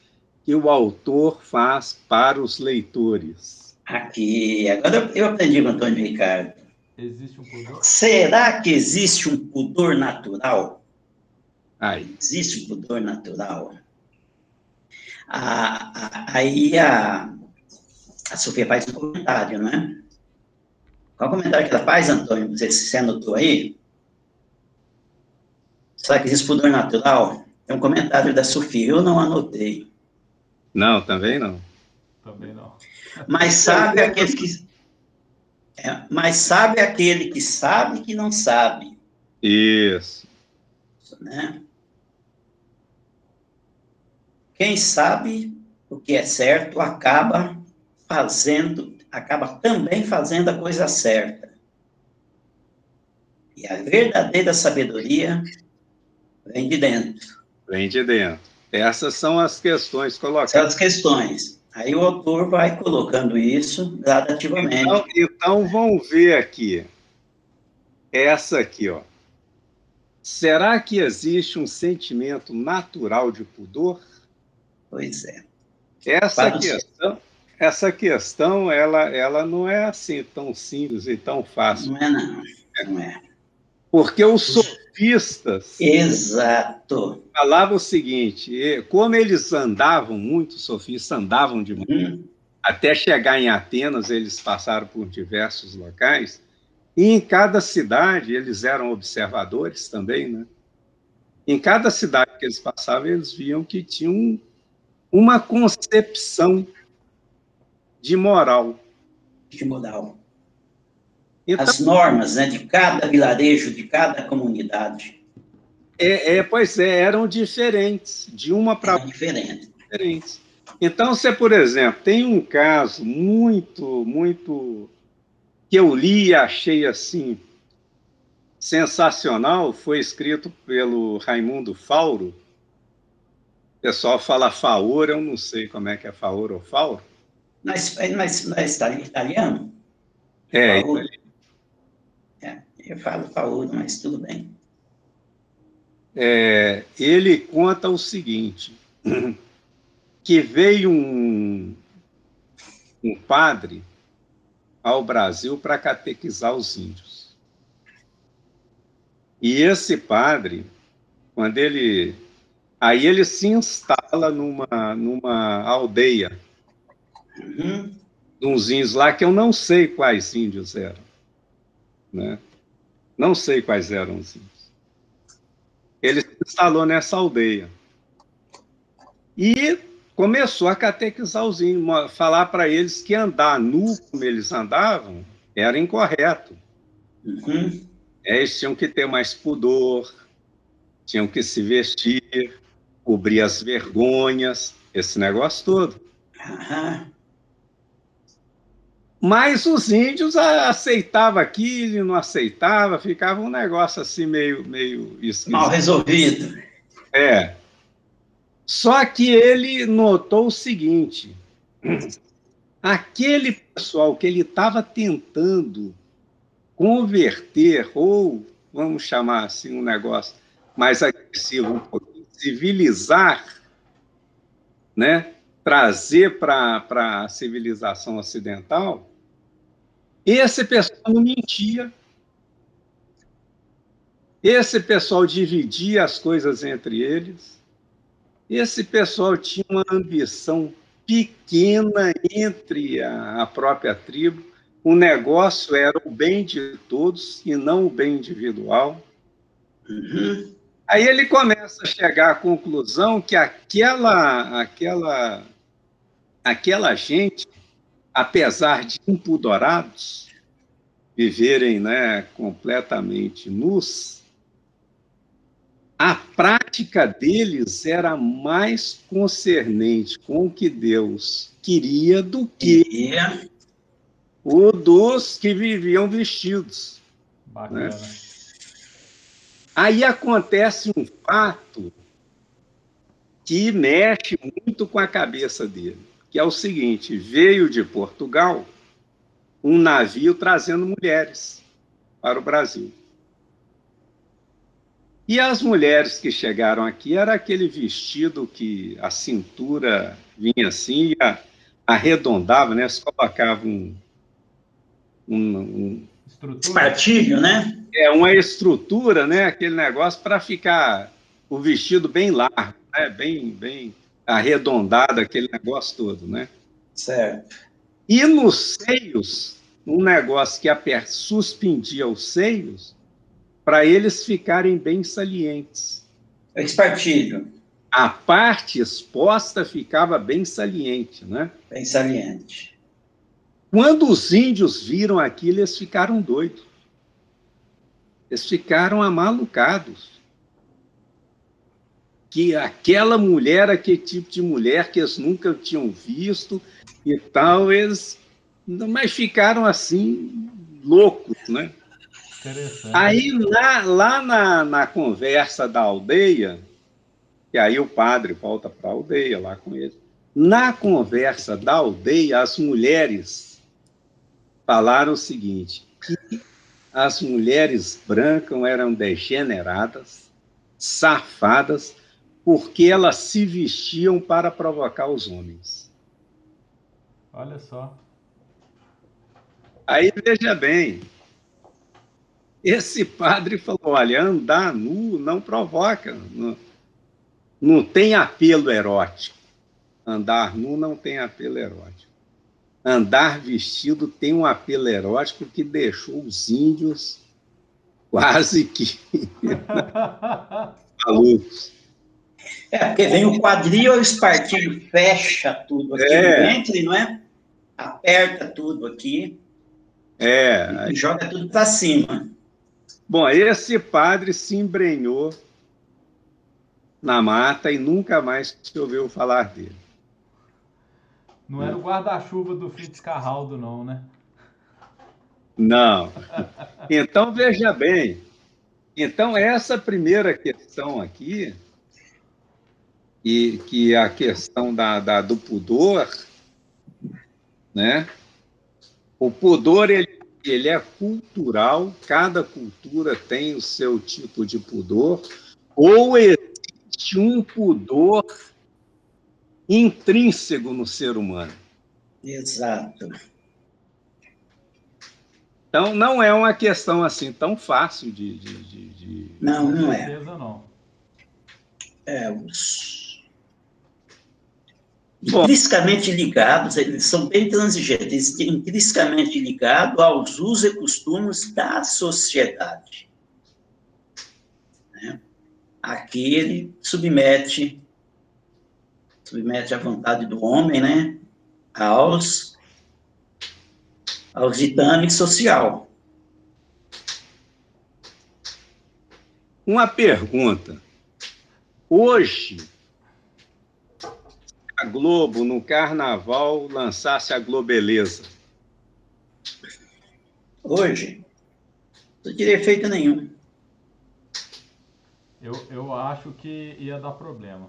que o autor faz para os leitores? Aqui, agora eu aprendi com o Antônio Ricardo. Existe um pudor? Será que existe um pudor natural? Aí. Existe um pudor natural? aí a, a Sofia faz um comentário, né? Qual o comentário que ela faz, Antônio? Você, você anotou aí? Será que existe pudor natural? É um comentário da Sofia, eu não anotei. Não, também não. Também não. Mas sabe aquele que. É, mas sabe aquele que sabe que não sabe. Isso. Né? Quem sabe o que é certo acaba fazendo, acaba também fazendo a coisa certa. E a verdadeira sabedoria vem de dentro. Vem de dentro. Essas são as questões colocadas. São as questões. Aí o autor vai colocando isso gradativamente. Então, então vamos ver aqui. Essa aqui, ó. Será que existe um sentimento natural de pudor? Pois é. Essa questão, essa questão, ela, ela não é assim tão simples e tão fácil. Não é, não. Não é. Porque os sofistas. Exato. Falavam o seguinte: como eles andavam muito, os sofistas andavam demais, hum. até chegar em Atenas, eles passaram por diversos locais, e em cada cidade, eles eram observadores também, né? Em cada cidade que eles passavam, eles viam que tinha um, uma concepção de moral. De moral. Então, As normas né, de cada vilarejo, de cada comunidade. É, é pois é, eram diferentes, de uma para outra. Diferente. Diferentes. Então, você, por exemplo, tem um caso muito, muito que eu li e achei assim sensacional, foi escrito pelo Raimundo Fauro, o pessoal fala faura, eu não sei como é que é faura ou fauro. Mas, mas, mas é italiano? É, italiano. Eu falo faura, mas tudo bem. É, ele conta o seguinte, que veio um, um padre ao Brasil para catequizar os índios. E esse padre, quando ele Aí ele se instala numa, numa aldeia, uhum. de uns índios lá, que eu não sei quais índios eram. Né? Não sei quais eram os índios. Ele se instalou nessa aldeia. E começou a catequizar os índios, falar para eles que andar nu como eles andavam era incorreto. Uhum. Eles tinham que ter mais pudor, tinham que se vestir cobrir as vergonhas, esse negócio todo. Mas os índios aceitavam aquilo e não aceitavam, ficava um negócio assim meio, meio esquisito. Mal resolvido. É. Só que ele notou o seguinte: aquele pessoal que ele estava tentando converter, ou vamos chamar assim um negócio mais agressivo um pouquinho, civilizar, né, trazer para a civilização ocidental, esse pessoal não mentia. Esse pessoal dividia as coisas entre eles. Esse pessoal tinha uma ambição pequena entre a, a própria tribo. O negócio era o bem de todos e não o bem individual. Uhum. Aí ele começa a chegar à conclusão que aquela, aquela, aquela gente, apesar de impudorados, viverem né, completamente nus, a prática deles era mais concernente com o que Deus queria do que o dos que viviam vestidos. Bacana. Né? Aí acontece um fato que mexe muito com a cabeça dele, que é o seguinte: veio de Portugal um navio trazendo mulheres para o Brasil. E as mulheres que chegaram aqui era aquele vestido que a cintura vinha assim, e arredondava, né? Eles colocavam um, um, um espartilho, né? É uma estrutura, né? Aquele negócio para ficar o vestido bem largo, né? Bem, bem arredondado, aquele negócio todo, né? Certo. E nos seios, um negócio que aper suspendia os seios para eles ficarem bem salientes. Espartilho. A parte exposta ficava bem saliente, né? Bem saliente. Quando os índios viram aquilo, eles ficaram doidos. Eles ficaram amalucados. Que aquela mulher, aquele tipo de mulher que eles nunca tinham visto e tal, eles mas ficaram assim loucos, né? Aí lá, lá na, na conversa da aldeia, e aí o padre volta para a aldeia lá com ele. Na conversa da aldeia, as mulheres falaram o seguinte: que as mulheres brancas eram degeneradas, safadas, porque elas se vestiam para provocar os homens. Olha só. Aí veja bem, esse padre falou: olha, andar nu não provoca, não, não tem apelo erótico. Andar nu não tem apelo erótico. Andar vestido tem um apelo erótico que deixou os índios quase que malucos. É, porque vem o quadril, o espartilho fecha tudo aqui é. no ventre, não é? Aperta tudo aqui. É. E joga tudo para cima. Bom, esse padre se embrenhou na mata e nunca mais se ouviu falar dele. Não era o guarda-chuva do Fitzcarraldo, não, né? Não. Então, veja bem. Então, essa primeira questão aqui, e que é a questão da, da, do pudor, né? O pudor ele, ele é cultural, cada cultura tem o seu tipo de pudor, ou existe um pudor intrínseco no ser humano. Exato. Então, não é uma questão assim tão fácil de. de, de, de... Não, não é. Não. É, os intrinsecamente ligados, eles são bem transigentes, intrinsecamente ligados aos usos e costumes da sociedade. Né? Aqui ele submete, submete a vontade do homem, né, aos, aos ditames social. Uma pergunta. Hoje, a Globo, no carnaval, lançasse a Globeleza? Hoje? Não teria efeito nenhum. Eu, eu acho que ia dar problema.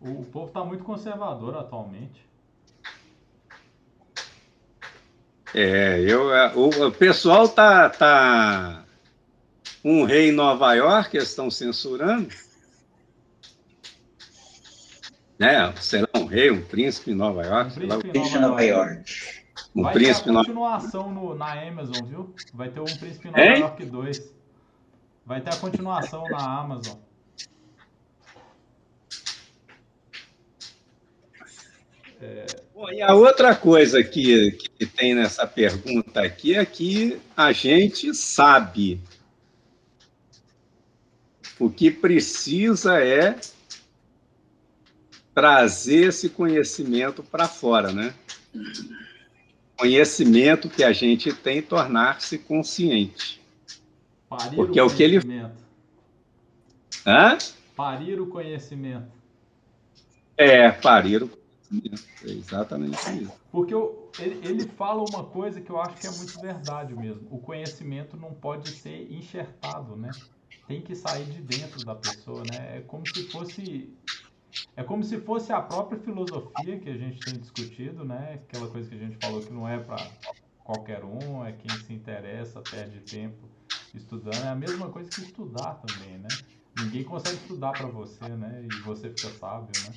O, o povo está muito conservador atualmente. É, eu, é, o, o pessoal tá, tá um rei em Nova York, eles estão censurando. Né? Sei lá, um rei, um príncipe em Nova York. Um príncipe em Nova, York. Um Vai príncipe ter a continuação no, na Amazon, viu? Vai ter um príncipe em Nova hein? York 2. Vai ter a continuação na Amazon. É... Bom, e a outra coisa que, que tem nessa pergunta aqui é que a gente sabe o que precisa é trazer esse conhecimento para fora, né? Conhecimento que a gente tem tornar-se consciente. Parir Porque é o que ele. Hã? Parir o conhecimento. É, parir o conhecimento. É exatamente isso. Porque eu, ele, ele fala uma coisa que eu acho que é muito verdade mesmo. O conhecimento não pode ser enxertado, né? Tem que sair de dentro da pessoa, né? É como se fosse é como se fosse a própria filosofia que a gente tem discutido, né? Aquela coisa que a gente falou que não é para qualquer um, é quem se interessa, perde tempo estudando. É a mesma coisa que estudar também, né? Ninguém consegue estudar para você, né? E você fica sábio, né?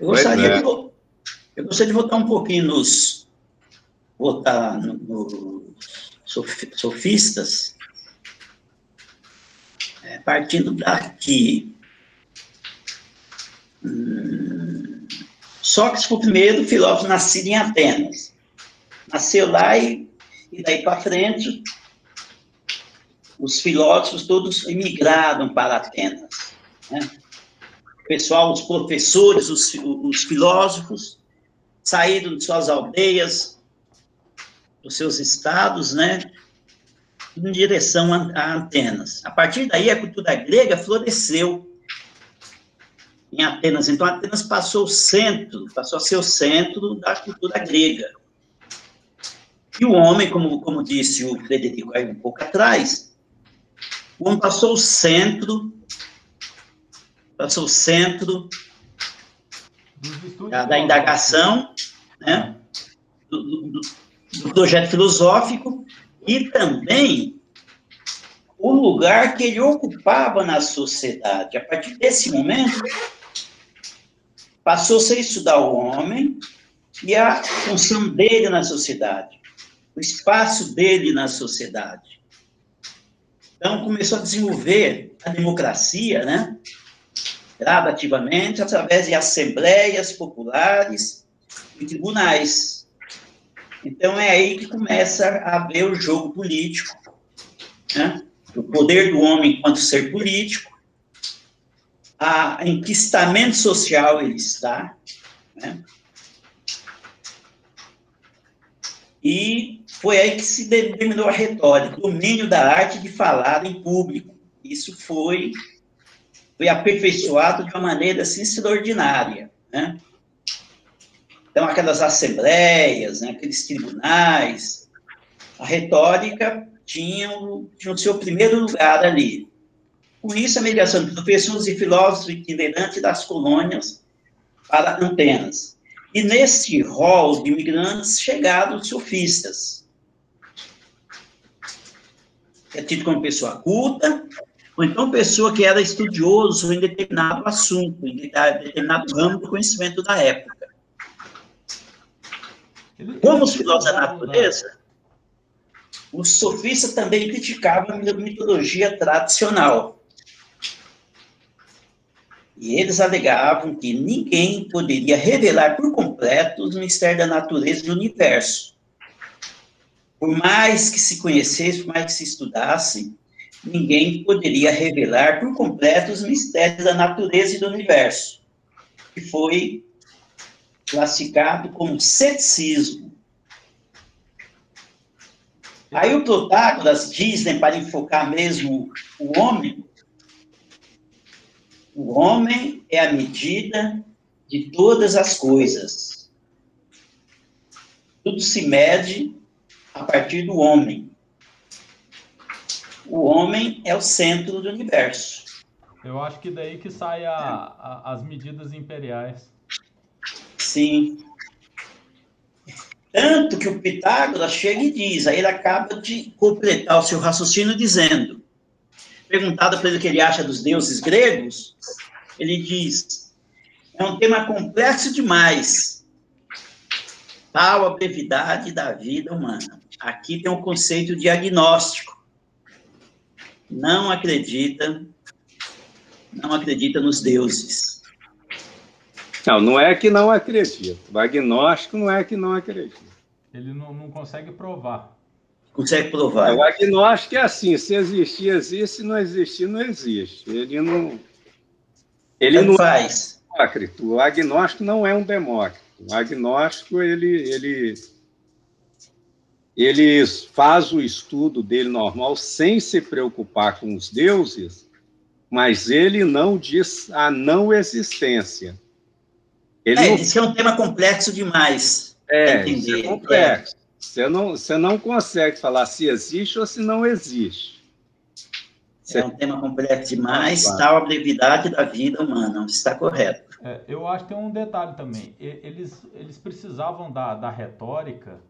Eu gostaria, é. de, eu gostaria de voltar um pouquinho nos. Voltar nos no, sofistas. Partindo daqui. Hum, Sócrates foi o primeiro filósofo nascido em Atenas. Nasceu lá e, e daí para frente os filósofos todos emigraram para Atenas. Né? O pessoal, os professores, os, os filósofos, saíram de suas aldeias, dos seus estados, né, em direção a, Atenas. A partir daí, a cultura grega floresceu em Atenas. Então, Atenas passou o centro, passou a ser o centro da cultura grega. E o homem, como, como disse o Frederico aí um pouco atrás, quando passou o centro, passou o centro da, da indagação, né, do, do, do projeto filosófico, e também o lugar que ele ocupava na sociedade. A partir desse momento, passou-se a estudar o homem e a função dele na sociedade, o espaço dele na sociedade. Então, começou a desenvolver a democracia, né? Gradativamente, através de assembleias populares e tribunais. Então, é aí que começa a haver o jogo político, né? O poder do homem enquanto ser político, a, estamento social ele está, né? E foi aí que se determinou a retórica, domínio da arte de falar em público. Isso foi, foi aperfeiçoado de uma maneira assim, extraordinária. Né? Então, aquelas assembleias, né, aqueles tribunais, a retórica tinha o, tinha o seu primeiro lugar ali. Com isso, a mediação de professores e filósofos itinerantes das colônias para antenas. E nesse rol de imigrantes chegaram os sofistas, é tido como pessoa culta, ou então pessoa que era estudioso em determinado assunto, em determinado ramo do conhecimento da época. Como os filósofos da natureza, os sofistas também criticavam a mitologia tradicional. E eles alegavam que ninguém poderia revelar por completo os mistérios da natureza do universo por mais que se conhecesse, por mais que se estudasse, ninguém poderia revelar por completo os mistérios da natureza e do universo, que foi classificado como ceticismo. Aí o Protágoras diz, né, para enfocar mesmo o homem, o homem é a medida de todas as coisas. Tudo se mede a partir do homem. O homem é o centro do universo. Eu acho que daí que a, as medidas imperiais. Sim. Tanto que o Pitágoras chega e diz, aí ele acaba de completar o seu raciocínio dizendo, perguntado para ele o que ele acha dos deuses gregos, ele diz, é um tema complexo demais, tal a brevidade da vida humana aqui tem um conceito diagnóstico. Não acredita, não acredita nos deuses. Não, não é que não acredita. O agnóstico não é que não acredita. Ele não, não consegue provar. Consegue provar. É, o agnóstico é assim: se existir, existe, se não existir, não existe. Ele não. Ele não faz. É um demócrito. O agnóstico não é um demócrito. O agnóstico, ele, ele ele faz o estudo dele normal sem se preocupar com os deuses, mas ele não diz a não existência. Ele é, não... que é um tema complexo demais. É, isso é complexo. É. Você, não, você não consegue falar se existe ou se não existe. Você... É um tema complexo demais, tal a brevidade da vida humana, está correto. É, eu acho que tem um detalhe também. Eles, eles precisavam da, da retórica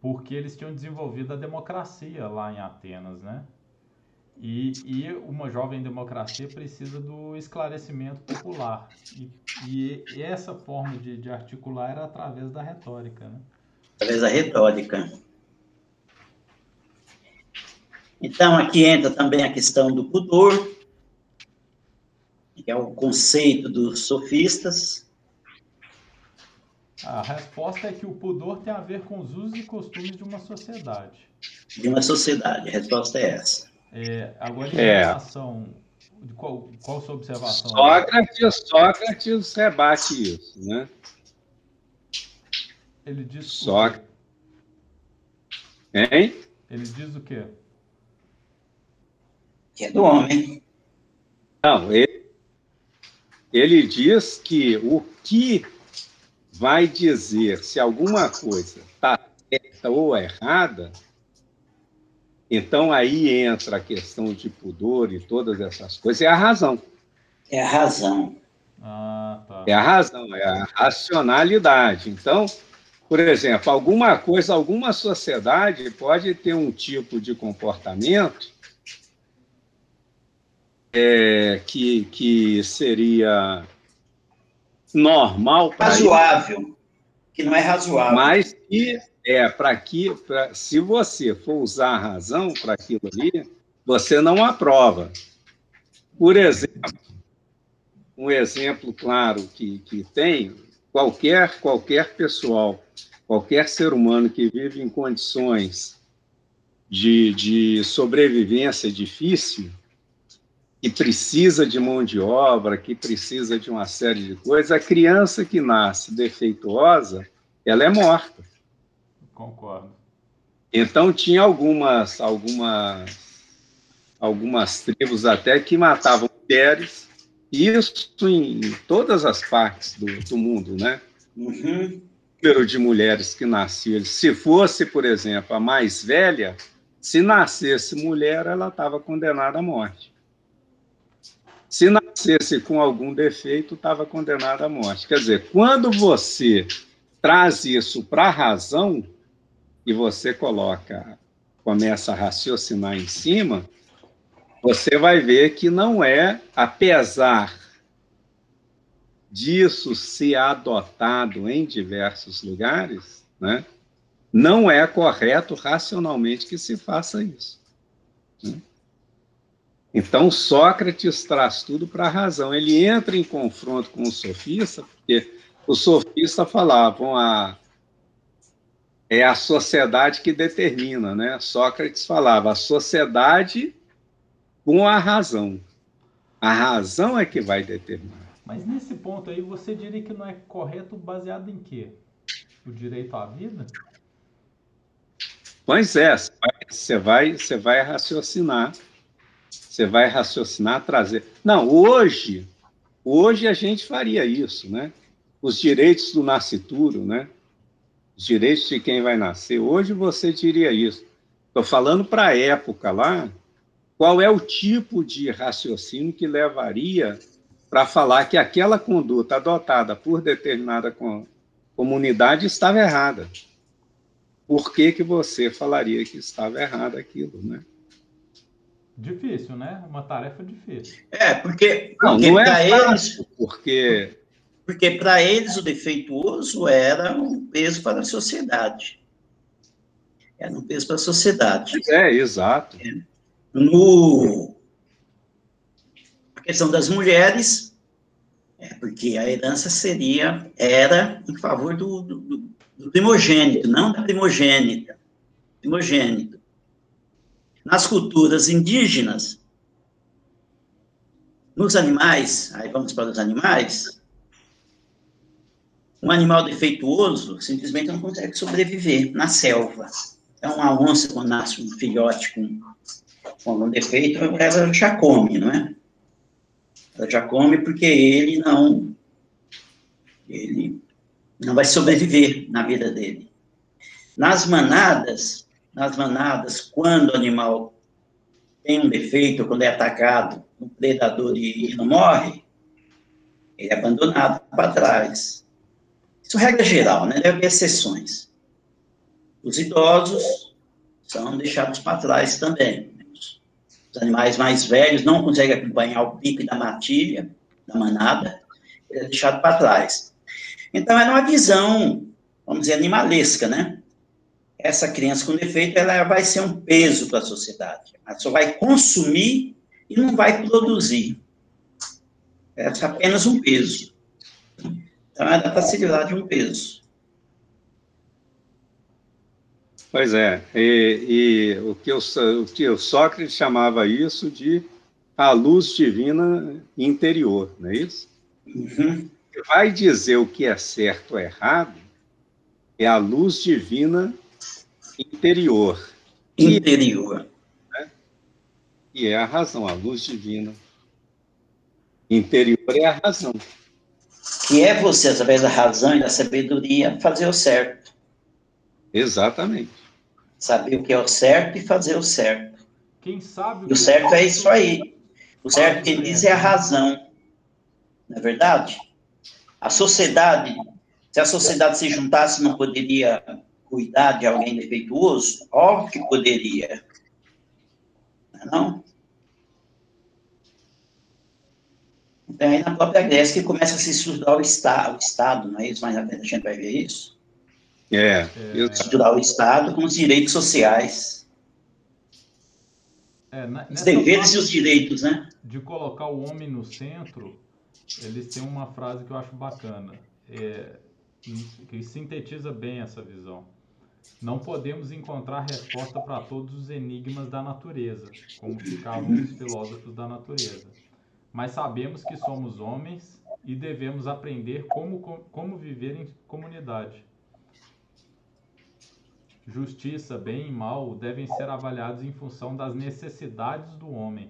porque eles tinham desenvolvido a democracia lá em Atenas, né? E, e uma jovem democracia precisa do esclarecimento popular. E, e essa forma de, de, articular era através da retórica, né? Através da retórica. Então, aqui entra também a questão do pudor, que é o conceito dos sofistas. A resposta é que o pudor tem a ver com os usos e costumes de uma sociedade. De uma sociedade, a resposta é essa. É, agora, em é. relação. Qual, qual a sua observação? Sócrates, Sócrates rebate isso, né? Ele diz. Sócrates. Hein? Ele diz o quê? Que é do homem. Não, ele, ele diz que o que vai dizer se alguma coisa está certa ou errada então aí entra a questão de pudor e todas essas coisas, é a razão. É a razão. Ah, tá. É a razão, é a racionalidade. Então, por exemplo, alguma coisa, alguma sociedade pode ter um tipo de comportamento é, que, que seria normal para razoável, que não é razoável, mas que é, para que, pra, se você for usar a razão para aquilo ali, você não aprova. Por exemplo, um exemplo claro que, que tem, qualquer, qualquer pessoal, qualquer ser humano que vive em condições de, de sobrevivência difícil, que precisa de mão de obra, que precisa de uma série de coisas, a criança que nasce defeituosa, ela é morta. Concordo. Então tinha algumas, algumas, algumas tribos até que matavam mulheres, isso em todas as partes do, do mundo, né? Uhum. O número de mulheres que nasciam, se fosse, por exemplo, a mais velha, se nascesse mulher, ela estava condenada à morte. Se nascesse com algum defeito, estava condenada à morte. Quer dizer, quando você traz isso para a razão, e você coloca, começa a raciocinar em cima, você vai ver que não é, apesar disso ser adotado em diversos lugares, né, não é correto racionalmente que se faça isso. Né? Então, Sócrates traz tudo para a razão. Ele entra em confronto com o sofista, porque os sofistas falavam a é a sociedade que determina, né? Sócrates falava, a sociedade com a razão. A razão é que vai determinar. Mas nesse ponto aí, você diria que não é correto baseado em quê? O direito à vida? Pois é, você vai, você vai raciocinar, você vai raciocinar, trazer. Não, hoje, hoje a gente faria isso, né? Os direitos do nascituro, né? Os direitos de quem vai nascer. Hoje você diria isso. Estou falando para a época lá, qual é o tipo de raciocínio que levaria para falar que aquela conduta adotada por determinada comunidade estava errada. Por que, que você falaria que estava errado aquilo, né? Difícil, né? Uma tarefa difícil. É, porque, porque não, não é fácil, eles... porque porque para eles o defeituoso era um peso para a sociedade. Era um peso para a sociedade. É, exato. É. No a questão das mulheres, é porque a herança seria, era em favor do, do, do primogênito, não da primogênita. Primogênito. Nas culturas indígenas, nos animais, aí vamos para os animais, um animal defeituoso simplesmente não consegue sobreviver na selva. Então, uma onça, quando nasce um filhote com, com um defeito, ela já come, não é? Ela já come porque ele não, ele não vai sobreviver na vida dele. Nas manadas, nas manadas, quando o animal tem um defeito, quando é atacado, um predador e não morre, ele é abandonado para trás. Isso é regra geral, né? Deve haver exceções. Os idosos são deixados para trás também. Os animais mais velhos não conseguem acompanhar o pique da matilha, da manada, ele é deixado para trás. Então, é uma visão, vamos dizer, animalesca, né? Essa criança com defeito, ela vai ser um peso para a sociedade. Ela só vai consumir e não vai produzir. É apenas um peso. Então, está se livrar de um peso. Pois é, e, e o, que o, o que o Sócrates chamava isso de a luz divina interior, não é isso? Uhum. Vai dizer o que é certo ou errado é a luz divina interior. Interior. E, né? e é a razão, a luz divina interior é a razão. Que é você, através da razão e da sabedoria, fazer o certo. Exatamente saber o que é o certo e fazer o certo. Quem sabe. E o certo é isso aí. O certo quem diz é a razão. Não é verdade? A sociedade, se a sociedade se juntasse, não poderia cuidar de alguém defeituoso? Óbvio que poderia. Não é? Então, aí na própria Grécia que começa a se estudar o, está, o Estado, não é isso? Frente a gente vai ver isso. É. Eu... Estruturar o Estado com os direitos sociais. É, os deveres e os direitos, né? De colocar o homem no centro, eles têm uma frase que eu acho bacana, é, que sintetiza bem essa visão. Não podemos encontrar resposta para todos os enigmas da natureza, como ficavam os filósofos da natureza. Mas sabemos que somos homens e devemos aprender como, como viver em comunidade justiça, bem e mal devem ser avaliados em função das necessidades do homem.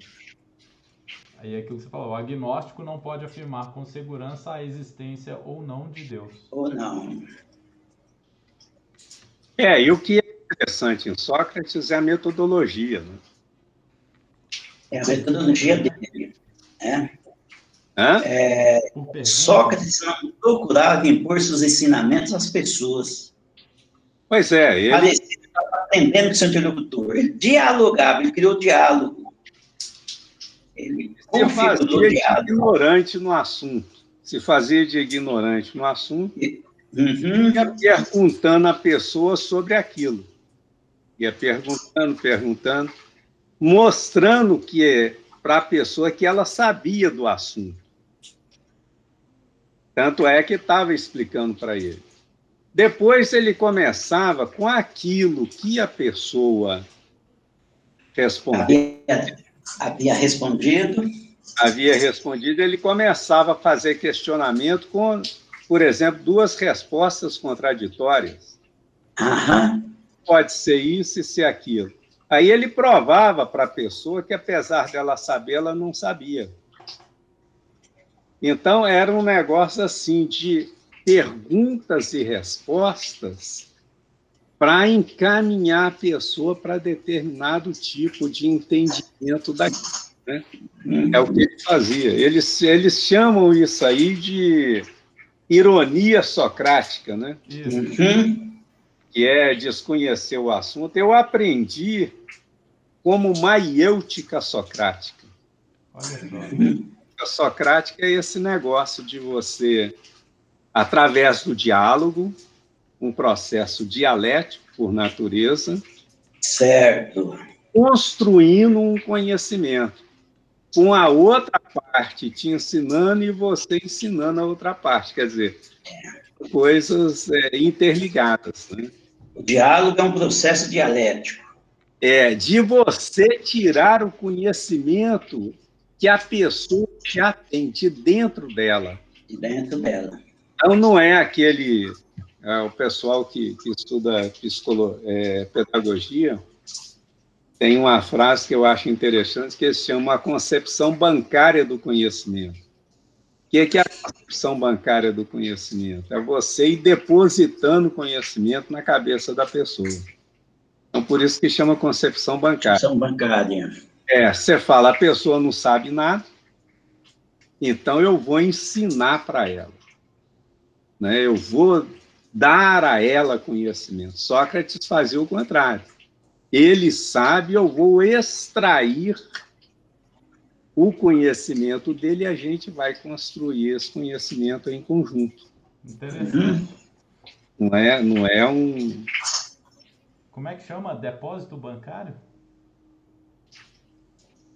Aí é aquilo que você falou, o agnóstico não pode afirmar com segurança a existência ou não de Deus. Ou não. É, e o que é interessante em Sócrates é a metodologia. Né? É a metodologia dele. Né? É, Sócrates não procurava impor seus ensinamentos às pessoas. Pois é. Ele... Parecido, estava aprendendo com seu interlocutor. Ele dialogava, ele criou diálogo. Ele se fazia de ignorante no assunto. Se fazia de ignorante no assunto. Uhum. Ia perguntando a pessoa sobre aquilo. Ia perguntando, perguntando, mostrando que é para a pessoa que ela sabia do assunto. Tanto é que estava explicando para ele. Depois ele começava com aquilo que a pessoa respondeu. Havia, havia respondido. Havia respondido, ele começava a fazer questionamento com, por exemplo, duas respostas contraditórias. Aham. Pode ser isso e ser aquilo. Aí ele provava para a pessoa que, apesar dela saber, ela não sabia. Então, era um negócio assim de perguntas e respostas para encaminhar a pessoa para determinado tipo de entendimento daquilo. Né? É o que ele fazia. Eles, eles chamam isso aí de ironia socrática, né? Uhum. Que é desconhecer o assunto. Eu aprendi como maiêutica socrática. Olha só. A socrática é esse negócio de você através do diálogo, um processo dialético por natureza. Certo. Construindo um conhecimento. Com a outra parte te ensinando e você ensinando a outra parte. Quer dizer, coisas é, interligadas. Né? O diálogo é um processo dialético. É, de você tirar o conhecimento que a pessoa já tem de dentro dela. De dentro dela. Então, não é aquele. É, o pessoal que, que estuda psicolo, é, pedagogia tem uma frase que eu acho interessante que se chama a concepção bancária do conhecimento. O que é, que é a concepção bancária do conhecimento? É você ir depositando conhecimento na cabeça da pessoa. Então, por isso que chama concepção bancária. Concepção bancária. É, você fala, a pessoa não sabe nada, então eu vou ensinar para ela. Né? Eu vou dar a ela conhecimento. Sócrates fazia o contrário. Ele sabe, eu vou extrair o conhecimento dele e a gente vai construir esse conhecimento em conjunto. Interessante. Não é, não é um. Como é que chama? Depósito bancário?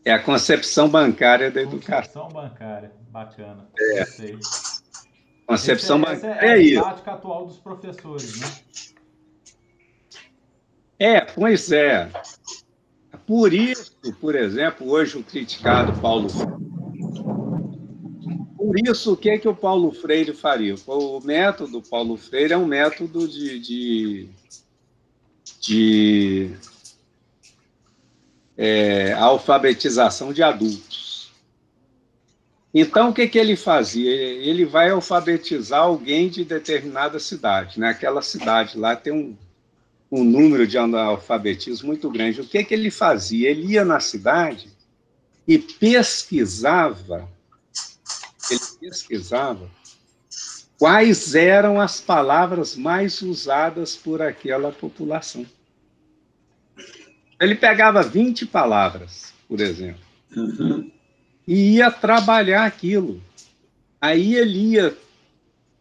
É a concepção bancária da educação. Concepção bancária, bacana. É. Sei. Concepção Esse é- bancária é é a isso. prática atual dos professores, né? É, pois é. Por isso, por exemplo, hoje o criticado Paulo. Por isso, o que, é que o Paulo Freire faria? O método Paulo Freire é um método de, de, de é, alfabetização de adultos. Então, o que, que ele fazia? Ele vai alfabetizar alguém de determinada cidade. Naquela cidade lá tem um, um número de analfabetismo muito grande. O que, que ele fazia? Ele ia na cidade e pesquisava, ele pesquisava quais eram as palavras mais usadas por aquela população. Ele pegava 20 palavras, por exemplo, Uhum. e ia trabalhar aquilo. Aí ele ia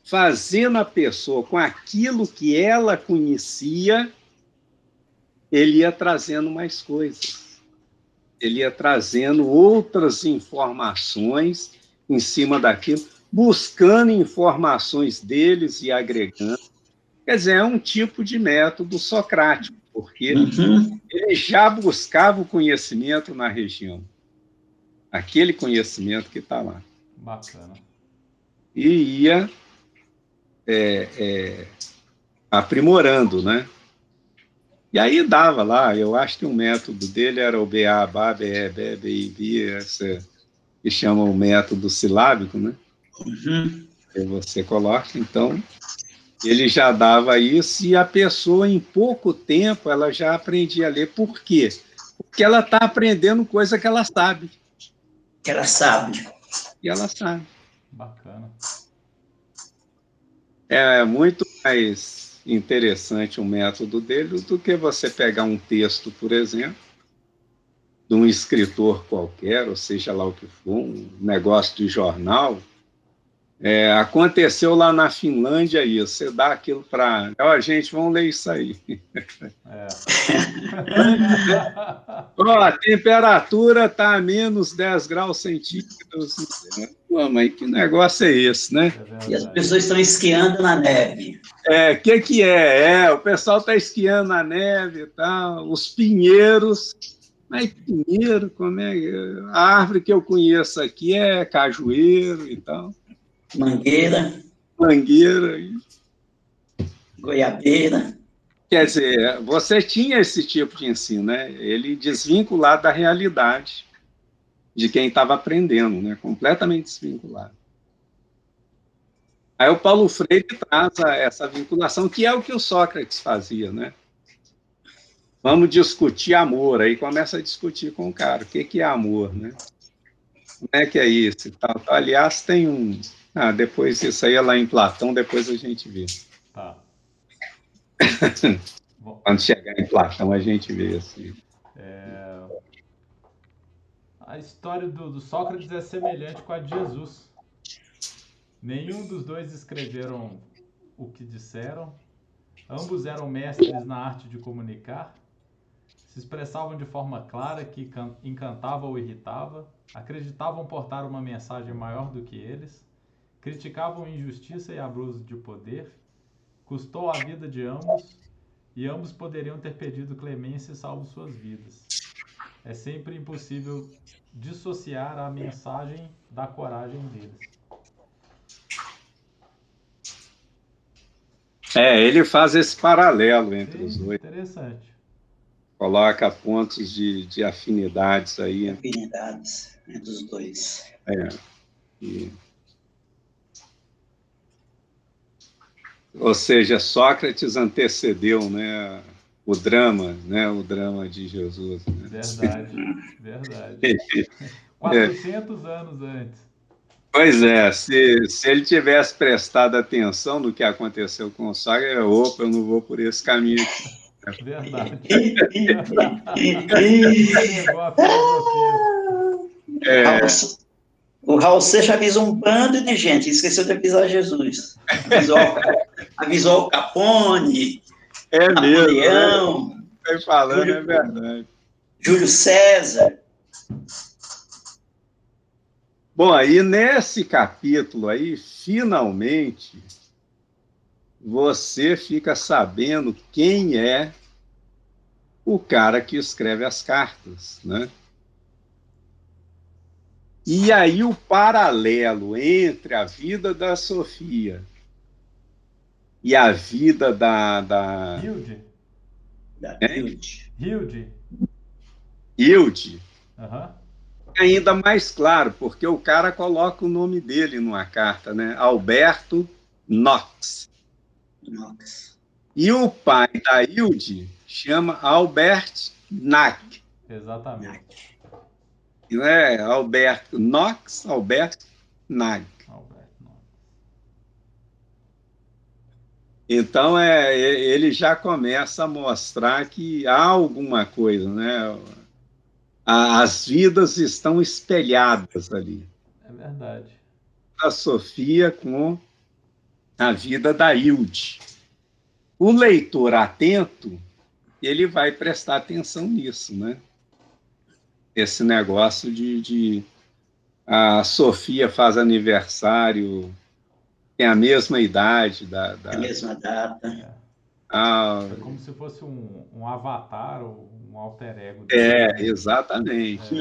fazendo a pessoa com aquilo que ela conhecia, ele ia trazendo mais coisas. Ele ia trazendo outras informações em cima daquilo, buscando informações deles e agregando. Quer dizer, é um tipo de método socrático, porque Uhum. ele já buscava o conhecimento na região. Aquele conhecimento que está lá Bacana. e ia é, é, aprimorando, né? E aí dava lá, eu acho que o método dele era o BA, BA, BE, BE, BI, BI, essa, que chama o método silábico, né? Uhum. Que você coloca, então ele já dava isso e a pessoa em pouco tempo ela já aprendia a ler. Por quê? Porque ela está aprendendo coisa que ela sabe. Que ela sabe. E ela sabe. Bacana. É muito mais interessante o método dele do que você pegar um texto, por exemplo, de um escritor qualquer, ou seja lá o que for, um negócio de jornal. É, aconteceu lá na Finlândia isso, você dá aquilo para. Ó, gente, vamos ler isso aí. É. Ó, a temperatura está a menos 10 graus centígrados. Pô, mas que negócio é esse, né? É E as pessoas estão esquiando na neve. É, o que, que é? É, o pessoal está esquiando na neve e tal, os pinheiros. Mas pinheiro, como é? A árvore que eu conheço aqui é cajueiro e tal, Mangueira, mangueira. goiabeira. Quer dizer, você tinha esse tipo de ensino, né? Ele desvinculado da realidade de quem estava aprendendo, né? Completamente desvinculado. Aí o Paulo Freire traz essa vinculação, que é o que o Sócrates fazia, né? Vamos discutir amor, aí começa a discutir com o cara, o que, que é amor, né? Como é que é isso. Aliás, tem um... Ah, depois, isso aí é lá em Platão, depois a gente vê. Tá. Quando chegar em Platão, a gente vê assim. é, a história do, do Sócrates é semelhante com a de Jesus. Nenhum dos dois escreveram o que disseram. Ambos eram mestres na arte de comunicar. Se expressavam de forma clara que can- encantava ou irritava. Acreditavam portar uma mensagem maior do que eles. Criticavam injustiça e abuso de poder. Custou a vida de ambos e ambos poderiam ter pedido clemência e salvo suas vidas. É sempre impossível dissociar a mensagem da coragem deles. É, ele faz esse paralelo entre os Sim, dois, interessante. coloca pontos de, de afinidades aí. Afinidades entre os dois. é, e- Ou seja, Sócrates antecedeu né, o drama, né, o drama de Jesus. Né? Verdade, verdade. 400 anos antes. Pois é, se, se ele tivesse prestado atenção no que aconteceu com o Saga, eu, opa, eu não vou por esse caminho aqui. Verdade. É, O Raul Seixas avisou um bando de gente, esqueceu de avisar Jesus. Avisou, avisou o Capone, é mesmo. né? Napoleão, Foi falando, é verdade. Júlio César. Bom, aí nesse capítulo aí, finalmente, você fica sabendo quem é o cara que escreve as cartas, né? E aí o paralelo entre a vida da Sofia e a vida da, da Hilde. Da É? Hilde. Hilde. Hilde Aham. é ainda mais claro, porque o cara coloca o nome dele numa carta, né? Alberto Knox. Nossa. E o pai da Hilde chama Albert Nack. Exatamente. Não é Alberto Knox, Alberto Nack. Alberto, não. Então é, ele já começa a mostrar que há alguma coisa, né? As vidas estão espelhadas ali. É verdade. A Sofia com a vida da Hilde. O leitor atento, ele vai prestar atenção nisso, né? Esse negócio de, de a Sofia faz aniversário, tem a mesma idade da, da É a mesma data. É. a- É como se fosse um, um avatar ou um alter ego. é, exatamente.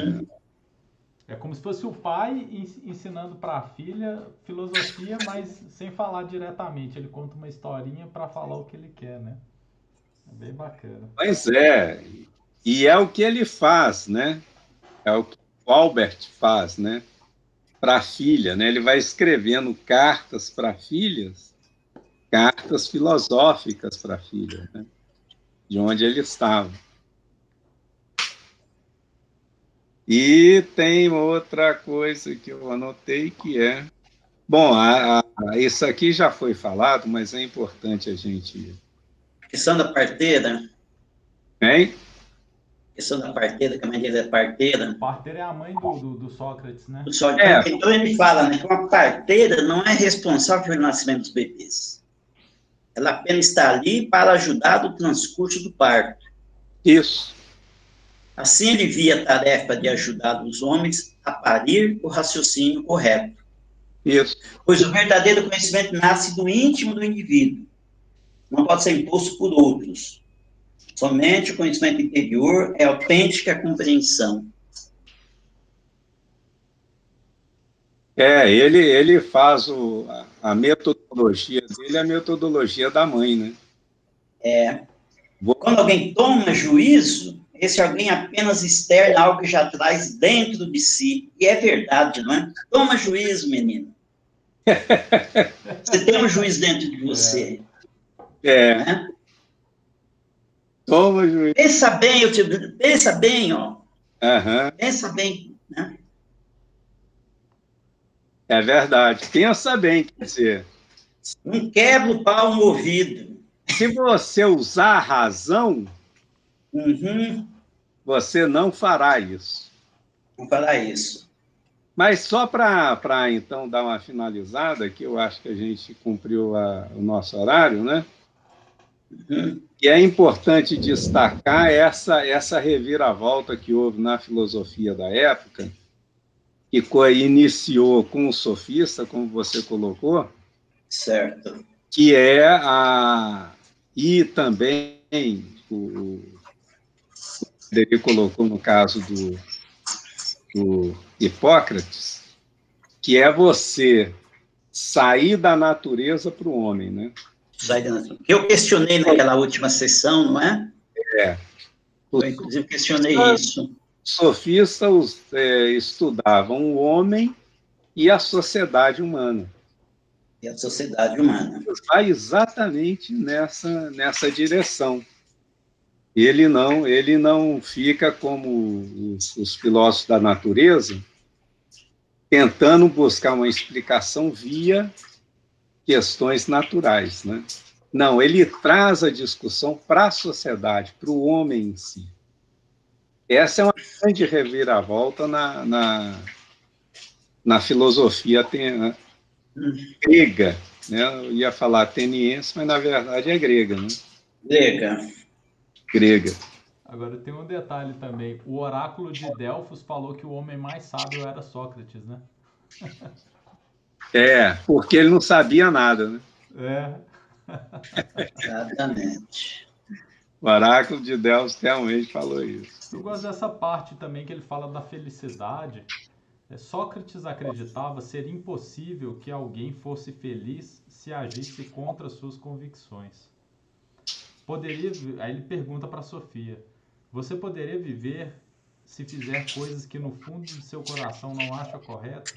É como se fosse o pai ens- ensinando para a filha filosofia, mas sem falar diretamente. Ele conta uma historinha para falar o que ele quer, né? É bem bacana. Pois é, e é o que ele faz, né? É o que o Albert faz, né? Para a filha, né? Ele vai escrevendo cartas para filhas, cartas filosóficas para a filha, né? De onde ele estava. E tem outra coisa que eu anotei que é. Bom, a- a- isso aqui já foi falado, mas é importante a gente. Questão da parteira. Hein? Questão da parteira, que a mãe dele é parteira. Parteira é a mãe do, do, do Sócrates, né? Só que, É. Então ele fala né, que uma parteira não é responsável pelo nascimento dos bebês. Ela apenas está ali para ajudar no transcurso do parto. Isso. Assim ele via a tarefa de ajudar os homens a parir o raciocínio correto. Isso. Pois o verdadeiro conhecimento nasce do íntimo do indivíduo. Não pode ser imposto por outros. Somente o conhecimento interior é autêntica compreensão. É, ele, ele faz o, a, metodologia dele, é a metodologia da mãe, né? É. Quando alguém toma juízo, esse alguém apenas externa algo que já traz dentro de si. E é verdade, não é? Toma juízo, menino. Você tem um juiz dentro de você. É, Né? Toma juízo. Pensa bem, eu te, pensa bem, ó. Aham, Pensa bem. Né? é verdade. Pensa bem, quer dizer, Não quebra o pau no ouvido. se você usar a razão, Uhum. você não fará isso. Vamos falar isso. Mas só para então dar uma finalizada, que eu acho que a gente cumpriu a- o nosso horário, né? Uhum. E é importante destacar essa, essa reviravolta que houve na filosofia da época, que iniciou com o sofista, como você colocou, Certo. que é a. E também o, o ele colocou no caso do, do Hipócrates, que é você sair da natureza para o homem, né? Natureza. Eu questionei naquela última sessão, não é? Os Eu, inclusive, questionei isso. sofistas é, estudavam o homem e a sociedade humana. E a sociedade humana. vai exatamente nessa, nessa direção. Ele não, ele não fica como os, os filósofos da natureza, tentando buscar uma explicação via questões naturais, né? Não, ele traz a discussão para a sociedade, para o homem em si. Essa é uma grande reviravolta na, na, na filosofia né, grega. Né? Eu ia falar ateniense, mas na verdade é grega. Né? Grega. Grega. Agora tem um detalhe também. O oráculo de Delfos falou que o homem mais sábio era Sócrates, né? É, porque ele não sabia nada, né? É. Exatamente. O oráculo de Delfos realmente falou isso. Eu gosto dessa parte também que ele fala da felicidade. É, Sócrates acreditava ser impossível que alguém fosse feliz se agisse contra suas convicções. Poderia, aí ele pergunta para Sofia: Você poderia viver se fizer coisas que no fundo do seu coração não acha correto?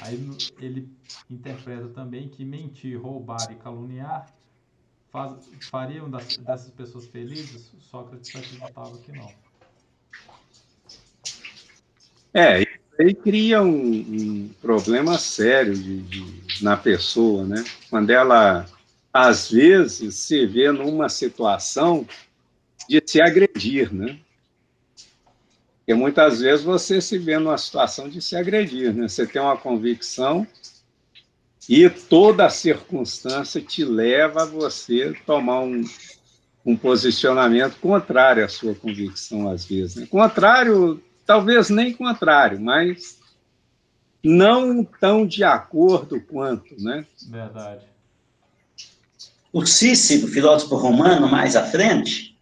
Aí ele interpreta também que mentir, roubar e caluniar faz, fariam das, dessas pessoas felizes? Sócrates acreditava que não. É, aí cria um, um problema sério de, de, na pessoa, né? Quando ela, às vezes, se vê numa situação de se agredir, né? Porque muitas vezes você se vê numa situação de se agredir, né? Você tem uma convicção e toda a circunstância te leva a você tomar um, um posicionamento contrário à sua convicção, às vezes. Né? Contrário, talvez nem contrário, mas não tão de acordo quanto, né? Verdade. O Cícero, filósofo romano, mais à frente,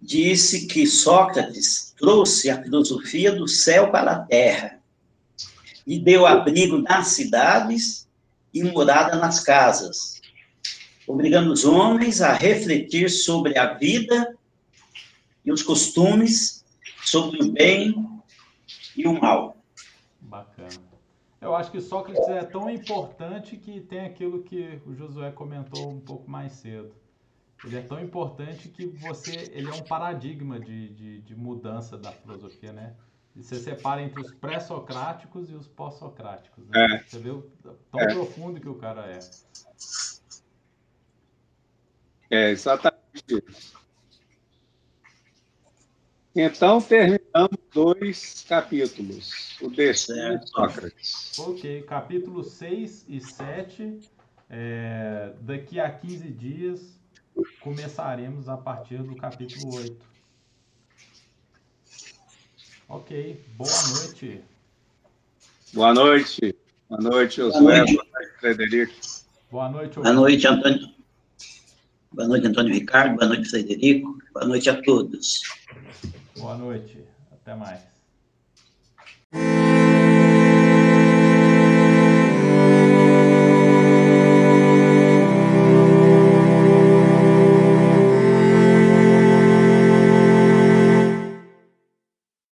disse que Sócrates trouxe a filosofia do céu para a terra e deu abrigo nas cidades e morada nas casas, obrigando os homens a refletir sobre a vida e os costumes, sobre o bem e o mal. Bacana. Eu acho que Sócrates é tão importante que tem aquilo que o Josué comentou um pouco mais cedo ele é tão importante que você ele é um paradigma de, de, de mudança da filosofia, né? Você separa entre os pré-socráticos e os pós-socráticos. Né? É. Você vê o tão é. profundo que o cara é. É, exatamente isso. Então, terminamos dois capítulos. O destino de Sócrates. Ok, capítulo 6 e 7. É, daqui a 15 dias começaremos a partir do capítulo 8. Ok, boa noite. Boa noite. Boa noite, Josué. Boa noite, Frederico. Boa noite, Boa noite, Antônio. Boa noite, Antônio Ricardo. Boa noite, Frederico. Boa noite a todos. Boa noite. Até mais.